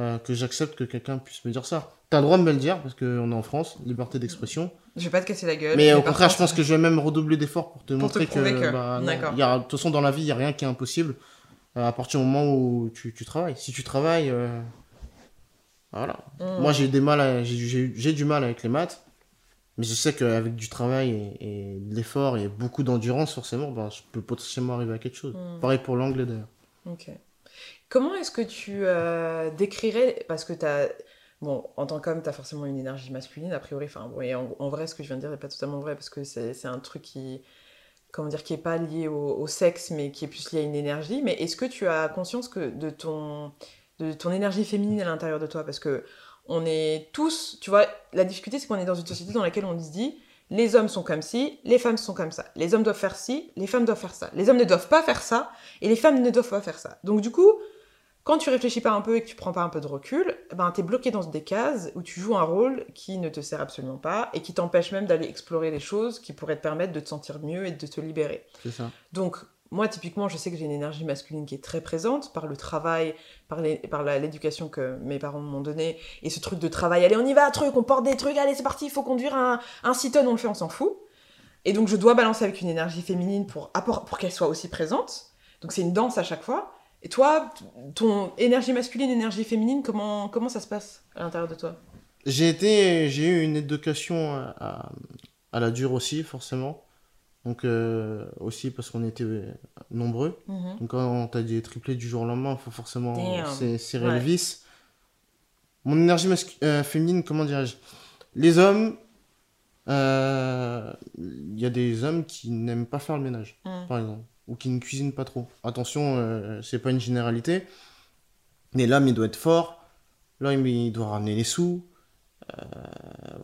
euh, que j'accepte que quelqu'un puisse me dire ça. T'as le droit de me le dire, parce qu'on est en France, liberté d'expression. Je vais pas te casser la gueule. Mais au contraire, je pense que je vais même redoubler d'efforts pour te montrer que. Bah, de toute façon, dans la vie, il n'y a rien qui est impossible euh, à partir du moment où tu, tu travailles. Si tu travailles. Euh, voilà. Mm. Moi, j'ai des mal j'ai du mal avec les maths. Mais je sais qu'avec du travail et, de l'effort et beaucoup d'endurance, forcément, bah, je peux potentiellement arriver à quelque chose. Mm. Pareil pour l'anglais d'ailleurs. Ok. Comment est-ce que tu euh, décrirais, parce que tu as, bon, en tant qu'homme, tu as forcément une énergie masculine, a priori, enfin, en, vrai, ce que je viens de dire n'est pas totalement vrai, parce que c'est un truc qui, comment dire, qui est pas lié au, sexe, mais qui est plus lié à une énergie, mais est-ce que tu as conscience de ton, de ton énergie féminine à l'intérieur de toi? Parce que on est tous, tu vois, la difficulté, c'est qu'on est dans une société dans laquelle on se dit, les hommes sont comme ci, les femmes sont comme ça. Les hommes doivent faire ci, les femmes doivent faire ça. Les hommes ne doivent pas faire ça, et les femmes ne doivent pas faire ça. Donc du coup, quand tu réfléchis pas un peu et que tu prends pas un peu de recul, ben es bloqué dans des cases où tu joues un rôle qui ne te sert absolument pas et qui t'empêche même d'aller explorer les choses qui pourraient te permettre de te sentir mieux et de te libérer. C'est ça. Donc moi, typiquement, je sais que j'ai une énergie masculine qui est très présente par le travail, par l'éducation que mes parents m'ont donnée, et ce truc de travail, allez, on y va, truc, on porte des trucs, allez, c'est parti, il faut conduire un, un 6 tonnes, on le fait, on s'en fout. Et donc, je dois balancer avec une énergie féminine pour, pour qu'elle soit aussi présente. Donc, c'est une danse à chaque fois. Et toi, ton énergie masculine, énergie féminine, comment, comment ça se passe à l'intérieur de toi? J'ai été, j'ai eu une éducation à, à, la dure aussi, forcément. Donc euh, aussi parce qu'on était nombreux. Mhm. Donc quand t'as des triplés du jour au lendemain, il faut forcément serrer le vis. Mon énergie euh, féminine, comment dirais-je? Les hommes, euh, il y a des hommes qui n'aiment pas faire le ménage, mhm. par exemple ou qui ne cuisine pas trop. Attention, euh, c'est pas une généralité. Mais l'homme, il doit être fort. L'homme, il doit ramener les sous. Euh,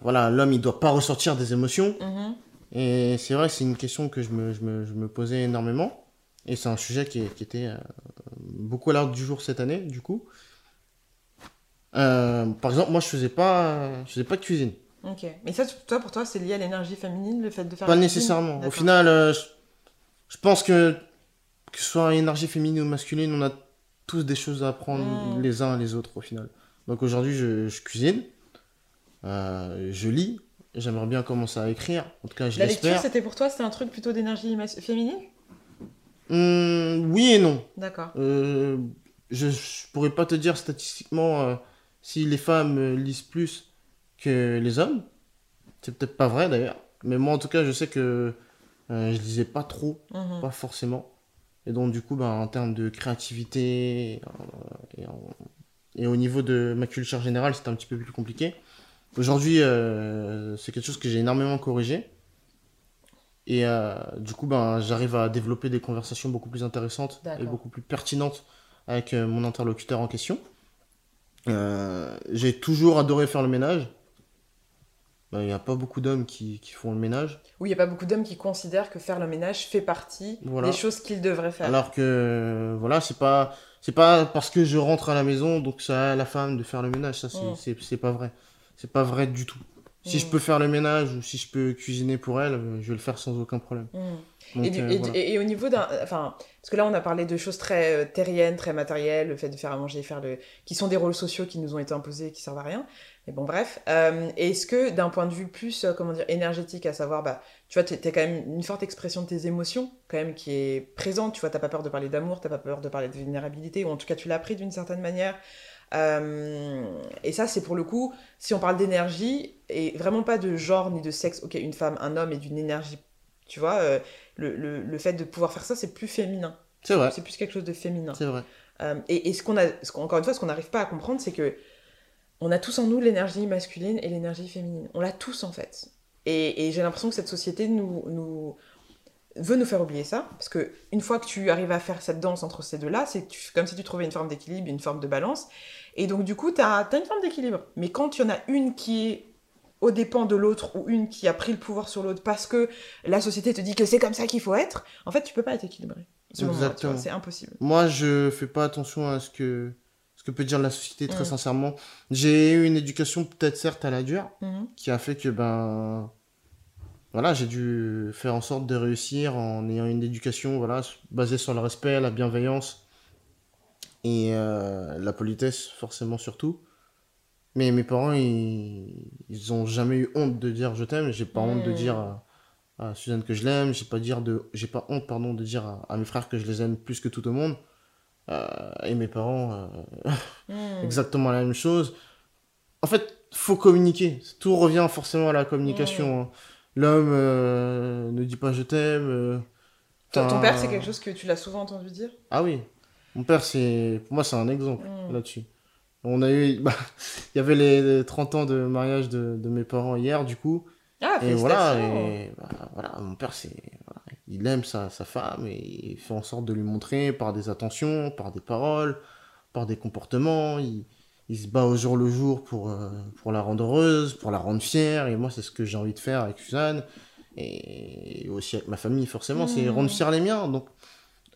voilà, l'homme, il doit pas ressortir des émotions. Mm-hmm. Et c'est vrai, c'est une question que je me, je me, je me, posais énormément. Et c'est un sujet qui, qui était euh, beaucoup à l'ordre du jour cette année, du coup. par exemple, moi, je faisais pas, je faisais pas de cuisine. Ok. Mais ça, toi, pour toi, c'est lié à l'énergie féminine, le fait de faire. Pas nécessairement. Au final, je pense que, que ce soit énergie féminine ou masculine, on a tous des choses à apprendre les uns les autres au final. Donc aujourd'hui, je, cuisine, euh, je lis, j'aimerais bien commencer à écrire. En tout cas, je La lecture, c'était pour toi, c'était un truc plutôt d'énergie féminine? Hum, Oui et non. D'accord. Euh, je, je pourrais pas te dire statistiquement euh, si les femmes lisent plus que les hommes. C'est peut-être pas vrai d'ailleurs. Mais moi, en tout cas, je sais que je lisais pas trop, mhm. pas forcément. Et donc, du coup, ben, en termes de créativité euh, et, au niveau de ma culture générale, c'était un petit peu plus compliqué. Aujourd'hui, euh, c'est quelque chose que j'ai énormément corrigé. Et du coup, ben, j'arrive à développer des conversations beaucoup plus intéressantes et beaucoup plus pertinentes avec mon interlocuteur en question. j'ai toujours adoré faire le ménage. Bah, il n'y a pas beaucoup d'hommes qui, qui, font le ménage. Oui, il n'y a pas beaucoup d'hommes qui considèrent que faire le ménage fait partie des choses qu'ils devraient faire. Alors que, voilà, c'est pas, c'est pas parce que je rentre à la maison, donc c'est à la femme de faire le ménage. Ça, c'est, mm. c'est, pas vrai. C'est pas vrai du tout. Si je mm. peux faire le ménage ou si je peux cuisiner pour elle, je vais le faire sans aucun problème. Mm. Euh, et, au niveau d'un. Enfin, parce que là, on a parlé de choses très euh, terriennes, très matérielles, le fait de faire à manger, faire le. qui sont des rôles sociaux qui nous ont été imposés et qui servent à rien. Mais bon, bref. Euh, est-ce que d'un point de vue plus, euh, comment dire, énergétique, à savoir, bah, tu vois, tu as quand même une forte expression de tes émotions, quand même, qui est présente. Tu vois, t'as pas peur de parler d'amour, t'as pas peur de parler de vulnérabilité, ou en tout cas, tu l'as pris d'une certaine manière. Euh, et ça, c'est pour le coup, si on parle d'énergie, et vraiment pas de genre ni de sexe, ok, une femme, un homme, et d'une énergie, tu vois, le, le, le, fait de pouvoir faire ça, c'est plus féminin. C'est vrai. C'est plus quelque chose de féminin. C'est vrai. et, ce qu'on a, encore une fois, ce qu'on n'arrive pas à comprendre, c'est que on a tous en nous l'énergie masculine et l'énergie féminine. On l'a tous en fait. Et, j'ai l'impression que cette société nous, nous, veut nous faire oublier ça, parce que une fois que tu arrives à faire cette danse entre ces deux-là, c'est comme si tu trouvais une forme d'équilibre, une forme de balance, et donc du coup, tu as, as, une forme d'équilibre. Mais quand il y en a une qui est au dépend de l'autre, ou une qui a pris le pouvoir sur l'autre parce que la société te dit que c'est comme ça qu'il faut être, en fait, tu peux pas être équilibré. C'est impossible. Moi, je fais pas attention à ce que ce que peut dire la société très mm. sincèrement. J'ai eu une éducation peut-être certes à la dure, mm-hmm. qui a fait que ben voilà, j'ai dû faire en sorte de réussir en ayant une éducation voilà, basée sur le respect, la bienveillance et euh, la politesse, forcément surtout. Mais mes parents, ils, ils ont jamais eu honte de dire je t'aime. J'ai pas honte de hmm. dire à, Suzanne que je l'aime. J'ai pas dire de, j'ai pas honte pardon de dire à, mes frères que je les aime plus que tout au monde. Euh, et mes parents, euh, hmm. exactement la même chose. En fait, faut communiquer. Tout revient forcément à la communication. Hein l'homme euh, ne dit pas je t'aime. Ton, père, c'est quelque chose que tu l'as souvent entendu dire? Ah oui. Mon père, c'est pour moi, c'est un exemple hmm. là-dessus. On a eu, bah, il y avait les 30 ans de mariage de, de mes parents hier, du coup. Ah, et voilà, et bah, voilà, mon père, c'est, il aime sa, sa femme et il fait en sorte de lui montrer par des attentions, par des paroles, par des comportements. Il, il se bat au jour le jour pour, euh, pour la rendre heureuse, pour la rendre fière. Et moi, c'est ce que j'ai envie de faire avec Suzanne. Et aussi avec ma famille, forcément, c'est rendre mmh. fière les miens. Donc,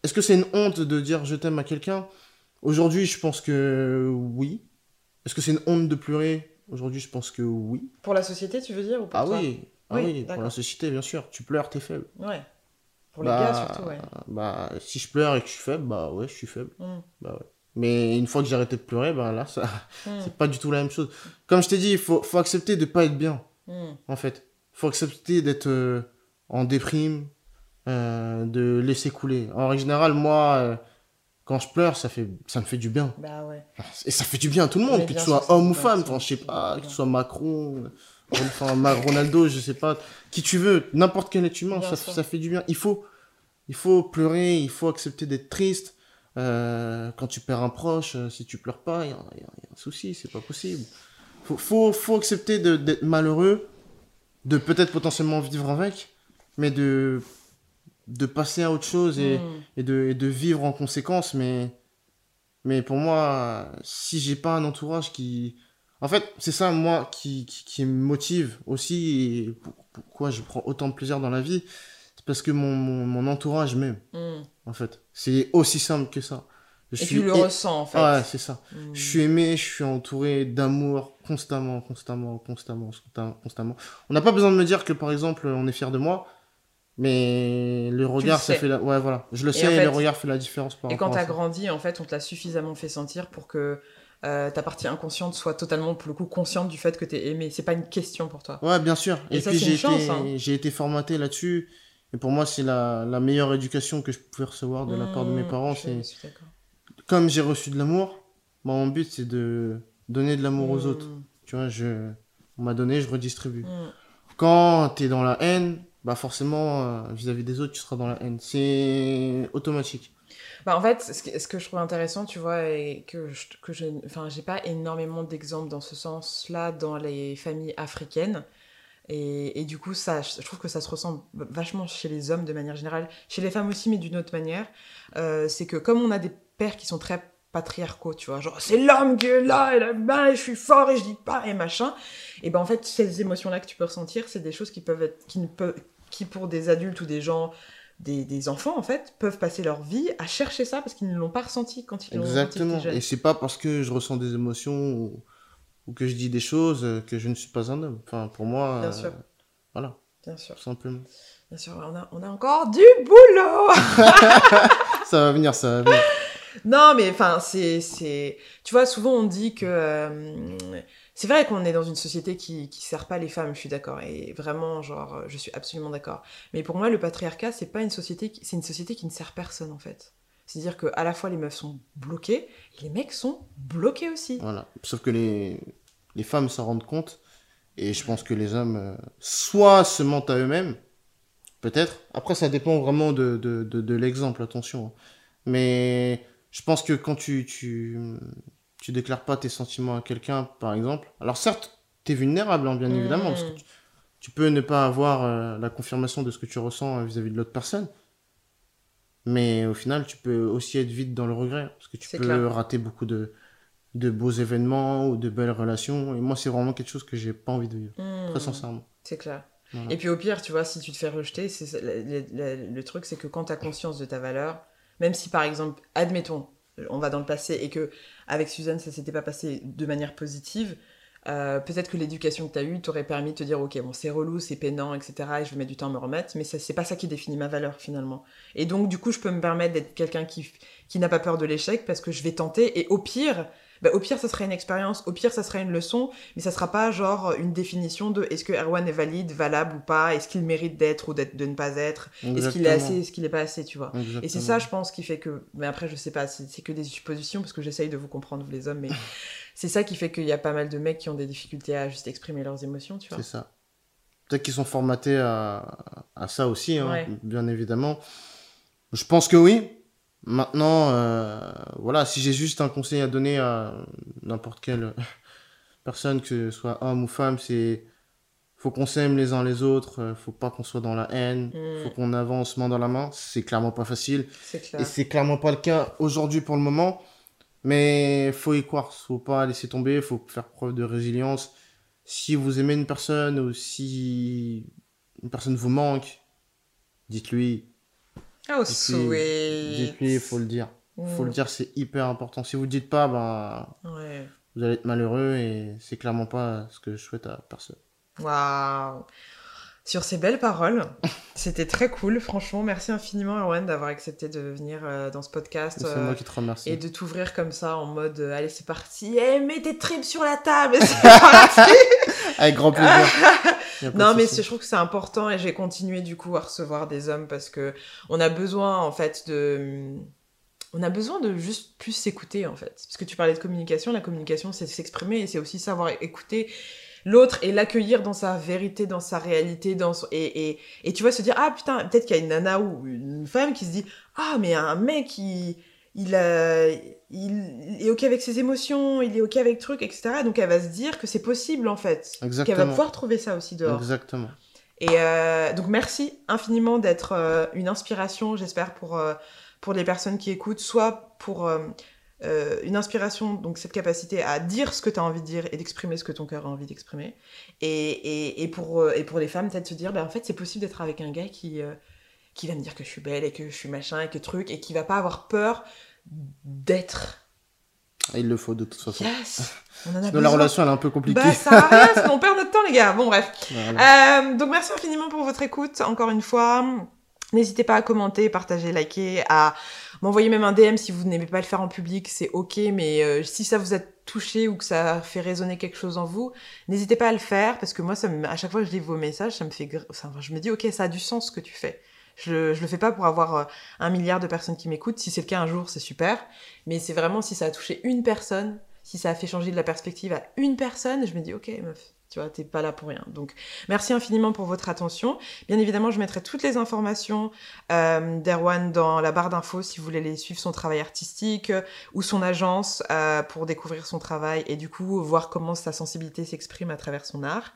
est-ce que c'est une honte de dire je t'aime à quelqu'un? Aujourd'hui, je pense que oui. Est-ce que c'est une honte de pleurer? Aujourd'hui, je pense que oui. Pour la société, tu veux dire ou pour ah, oui. ah oui, pour la société, bien sûr. Tu pleures, t'es faible. Ouais. Pour les gars, bah, surtout, ouais. Bah, si je pleure et que je suis faible, bah ouais, je suis faible. Mmh. Bah ouais. Mais une fois que j'ai arrêté de pleurer, ben là, ça, hmm. c'est pas du tout la même chose. Comme je t'ai dit, il faut, faut accepter de pas être bien. Hmm. En fait, faut accepter d'être euh, en déprime, euh, de laisser couler. En règle générale, moi, euh, quand je pleure, ça, fait, ça me fait du bien. Bah ouais. Et ça fait du bien à tout le monde, que tu sois homme ou femme. Je sais pas, que tu sois Macron, enfin, Ronaldo, je sais pas, qui tu veux, n'importe quel être humain, ça, ça, fait du bien. Il faut, il faut pleurer, il faut accepter d'être triste. Euh, quand tu perds un proche, euh, si tu pleures pas, il y, a un souci, c'est pas possible. Faut, faut, faut accepter d'être malheureux, de peut-être potentiellement vivre avec, mais de, de passer à autre chose et, hmm. et, de, et de vivre en conséquence. Mais, mais pour moi, si j'ai pas un entourage qui. En fait, c'est ça, moi, qui, qui, qui, me motive aussi et pourquoi je prends autant de plaisir dans la vie parce que mon, mon, entourage m'aime, hmm. en fait. C'est aussi simple que ça. Je Et tu le ressens, en fait. Ouais, c'est ça. Hmm. Je suis aimé, je suis entouré d'amour constamment, constamment, constamment, constamment. On n'a pas besoin de me dire que, par exemple, on est fier de moi, mais le regard, ça fait la... Ouais, voilà. Je le sais, et le regard fait la différence par Et quand t'as grandi, en fait, on te l'a suffisamment fait sentir pour que euh, ta partie inconsciente soit totalement, pour le coup, consciente du fait que t'es aimé. C'est pas une question pour toi. Ouais, bien sûr. Et, puis, j'ai été, hein. j'ai été formaté là-dessus. Et pour moi, c'est la, la, meilleure éducation que je pouvais recevoir de la part de mes mmh, parents. C'est comme j'ai reçu de l'amour, mon but c'est de donner de l'amour aux autres. Mmh. Tu vois, je, on m'a donné, je redistribue. Mmh. Quand tu es dans la haine, bah forcément, euh, vis-à-vis des autres, tu seras dans la haine. C'est automatique. Bah en fait, ce que, je trouve intéressant, tu vois, et que je, que enfin, pas énormément d'exemples dans ce sens-là dans les familles africaines. Et, et, du coup, ça, je trouve que ça se ressent vachement chez les hommes de manière générale, chez les femmes aussi, mais d'une autre manière. Euh, c'est que comme on a des pères qui sont très patriarcaux, tu vois, genre c'est l'homme qui est là, et là, ben, je suis fort et je dis pas, et machin. Et ben en fait, ces émotions-là que tu peux ressentir, c'est des choses qui peuvent être, qui ne peuvent, qui pour des adultes ou des gens, des, des, enfants en fait, peuvent passer leur vie à chercher ça parce qu'ils ne l'ont pas ressenti quand ils l'ont Exactement. Et c'est pas parce que je ressens des émotions ou ou que je dis des choses euh, que je ne suis pas un homme. Enfin, pour moi, Bien euh, sûr. voilà. Bien sûr. Tout simplement. Bien sûr, on a, on a encore du boulot Ça va venir, ça va venir. Non, mais enfin, c'est, c'est... Tu vois, souvent on dit que... Euh, c'est vrai qu'on est dans une société qui qui sert pas les femmes, je suis d'accord. Et vraiment, genre, je suis absolument d'accord. Mais pour moi, le patriarcat, c'est pas une société... Qui... C'est une société qui ne sert personne, en fait. C'est-à-dire qu'à la fois les meufs sont bloquées, les mecs sont bloqués aussi. Voilà. Sauf que les, femmes s'en rendent compte, et je pense que les hommes, euh, soit se mentent à eux-mêmes, peut-être. Après, ça dépend vraiment de, l'exemple, attention. Hein. Mais je pense que quand tu, tu, tu déclares pas tes sentiments à quelqu'un, par exemple, alors certes, tu es vulnérable, hein, bien évidemment, parce que mm. tu, peux ne pas avoir euh, la confirmation de ce que tu ressens vis-à-vis de l'autre personne. Mais au final, tu peux aussi être vite dans le regret, parce que tu peux rater beaucoup de, de beaux événements ou de belles relations. Et moi, c'est vraiment quelque chose que j'ai pas envie de vivre, très sincèrement. C'est clair. Et puis au pire, tu vois, si tu te fais rejeter, le, truc, c'est que quand tu as conscience de ta valeur, même si par exemple, admettons, on va dans le passé et que avec Suzanne, ça s'était pas passé de manière positive, euh, peut-être que l'éducation que tu as eue t'aurait permis de te dire, ok, bon, c'est relou, c'est peinant, etc., et je vais mettre du temps à me remettre, mais c'est pas ça qui définit ma valeur finalement. Et donc, du coup, je peux me permettre d'être quelqu'un qui, qui n'a pas peur de l'échec parce que je vais tenter, et au pire, bah, au pire, ça serait une expérience, au pire, ça serait une leçon, mais ça sera pas genre une définition de est-ce que Erwan est valide, valable ou pas, est-ce qu'il mérite d'être ou de ne pas être, est-ce qu'il est assez, est-ce qu'il est pas assez, tu vois. Et c'est ça, je pense, qui fait que, mais après, je sais pas, c'est que des suppositions parce que j'essaye de vous comprendre, vous les hommes, mais c'est ça qui fait qu'il y a pas mal de mecs qui ont des difficultés à juste exprimer leurs émotions, tu vois. C'est ça. Peut-être qu'ils sont formatés à, à ça aussi, hein, bien évidemment. Je pense que oui, Maintenant, euh, voilà, si j'ai juste un conseil à donner à n'importe quelle personne, que ce soit homme ou femme, c'est faut qu'on s'aime les uns les autres, euh, faut pas qu'on soit dans la haine, mm. faut qu'on avance main dans la main. C'est clairement pas facile. Et c'est clairement pas le cas aujourd'hui pour le moment. Mais faut y croire, faut pas laisser tomber, faut faire preuve de résilience. Si vous aimez une personne ou si une personne vous manque, dites-lui, Oh, sweet. Dites-lui, il faut le dire. Il faut le mm. dire, c'est hyper important. Si vous ne dites pas, ben, vous allez être malheureux et c'est clairement pas ce que je souhaite à personne. Waouh! Sur ces belles paroles, c'était très cool. Franchement, merci infiniment, Erwan, d'avoir accepté de venir euh, dans ce podcast. C'est moi euh, qui te remercie. Et de t'ouvrir comme ça en mode euh, allez, c'est parti. Eh, mets tes tripes sur la table, c'est parti! Avec grand plaisir. non, mais je trouve que c'est important et j'ai continué du coup à recevoir des hommes parce que on a besoin en fait de. On a besoin de juste plus s'écouter en fait. Parce que tu parlais de communication, la communication c'est s'exprimer et c'est aussi savoir écouter l'autre et l'accueillir dans sa vérité, dans sa réalité, dans et, et, et tu vois se dire ah putain peut-être qu'il y a une nana ou une femme qui se dit ah mais un mec il il, a, il est ok avec ses émotions, il est ok avec trucs, etc. Donc elle va se dire que c'est possible en fait. Qu'elle va pouvoir trouver ça aussi dehors. Exactement. Et euh, donc merci infiniment d'être euh, une inspiration, j'espère, pour, euh, pour les personnes qui écoutent, soit pour une inspiration, donc cette capacité à dire ce que tu as envie de dire et d'exprimer ce que ton cœur a envie d'exprimer. Et, et, et, pour, et pour les femmes, peut-être se dire, bah, en fait, c'est possible d'être avec un gars qui qui va me dire que je suis belle et que je suis machin et que truc et qui va pas avoir peur d'être. Il le faut de toute façon. Yes. On en a la relation elle est un peu compliquée. Bah, ça va rien, on perd notre temps les gars. Bon bref. Euh, donc merci infiniment pour votre écoute. Encore une fois, n'hésitez pas à commenter, partager, liker, à m'envoyer même un DM si vous n'aimez pas le faire en public, c'est ok. Mais euh, si ça vous a touché ou que ça fait résonner quelque chose en vous, n'hésitez pas à le faire parce que moi, ça à chaque fois que je lis vos messages, ça me fait, enfin, je me dis ok, ça a du sens ce que tu fais. Je, le fais pas pour avoir euh, un milliard de personnes qui m'écoutent. Si c'est le cas un jour, c'est super. Mais c'est vraiment si ça a touché une personne, si ça a fait changer de la perspective à une personne, je me dis, ok, meuf, tu vois, t'es pas là pour rien. Donc, merci infiniment pour votre attention. Bien évidemment, je mettrai toutes les informations euh, d'Erwan dans la barre d'infos si vous voulez les suivre son travail artistique euh, ou son agence euh, pour découvrir son travail et du coup voir comment sa sensibilité s'exprime à travers son art.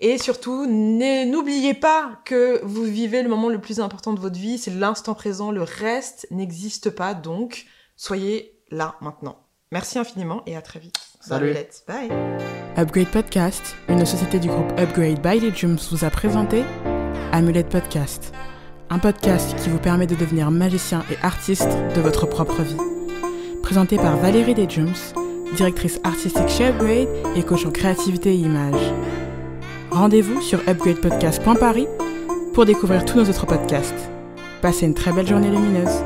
Et surtout, n'oubliez pas que vous vivez le moment le plus important de votre vie, c'est l'instant présent. Le reste n'existe pas, donc soyez là maintenant. Merci infiniment et à très vite. Salut. Bye. Upgrade Podcast, une société du groupe Upgrade by Legiums, vous a présenté Amulette Podcast, un podcast qui vous permet de devenir magicien et artiste de votre propre vie. Présenté par Valérie Legiums, directrice artistique chez Upgrade et coach en créativité et image. Rendez-vous sur upgradepodcast.paris pour découvrir tous nos autres podcasts. Passez une très belle journée lumineuse.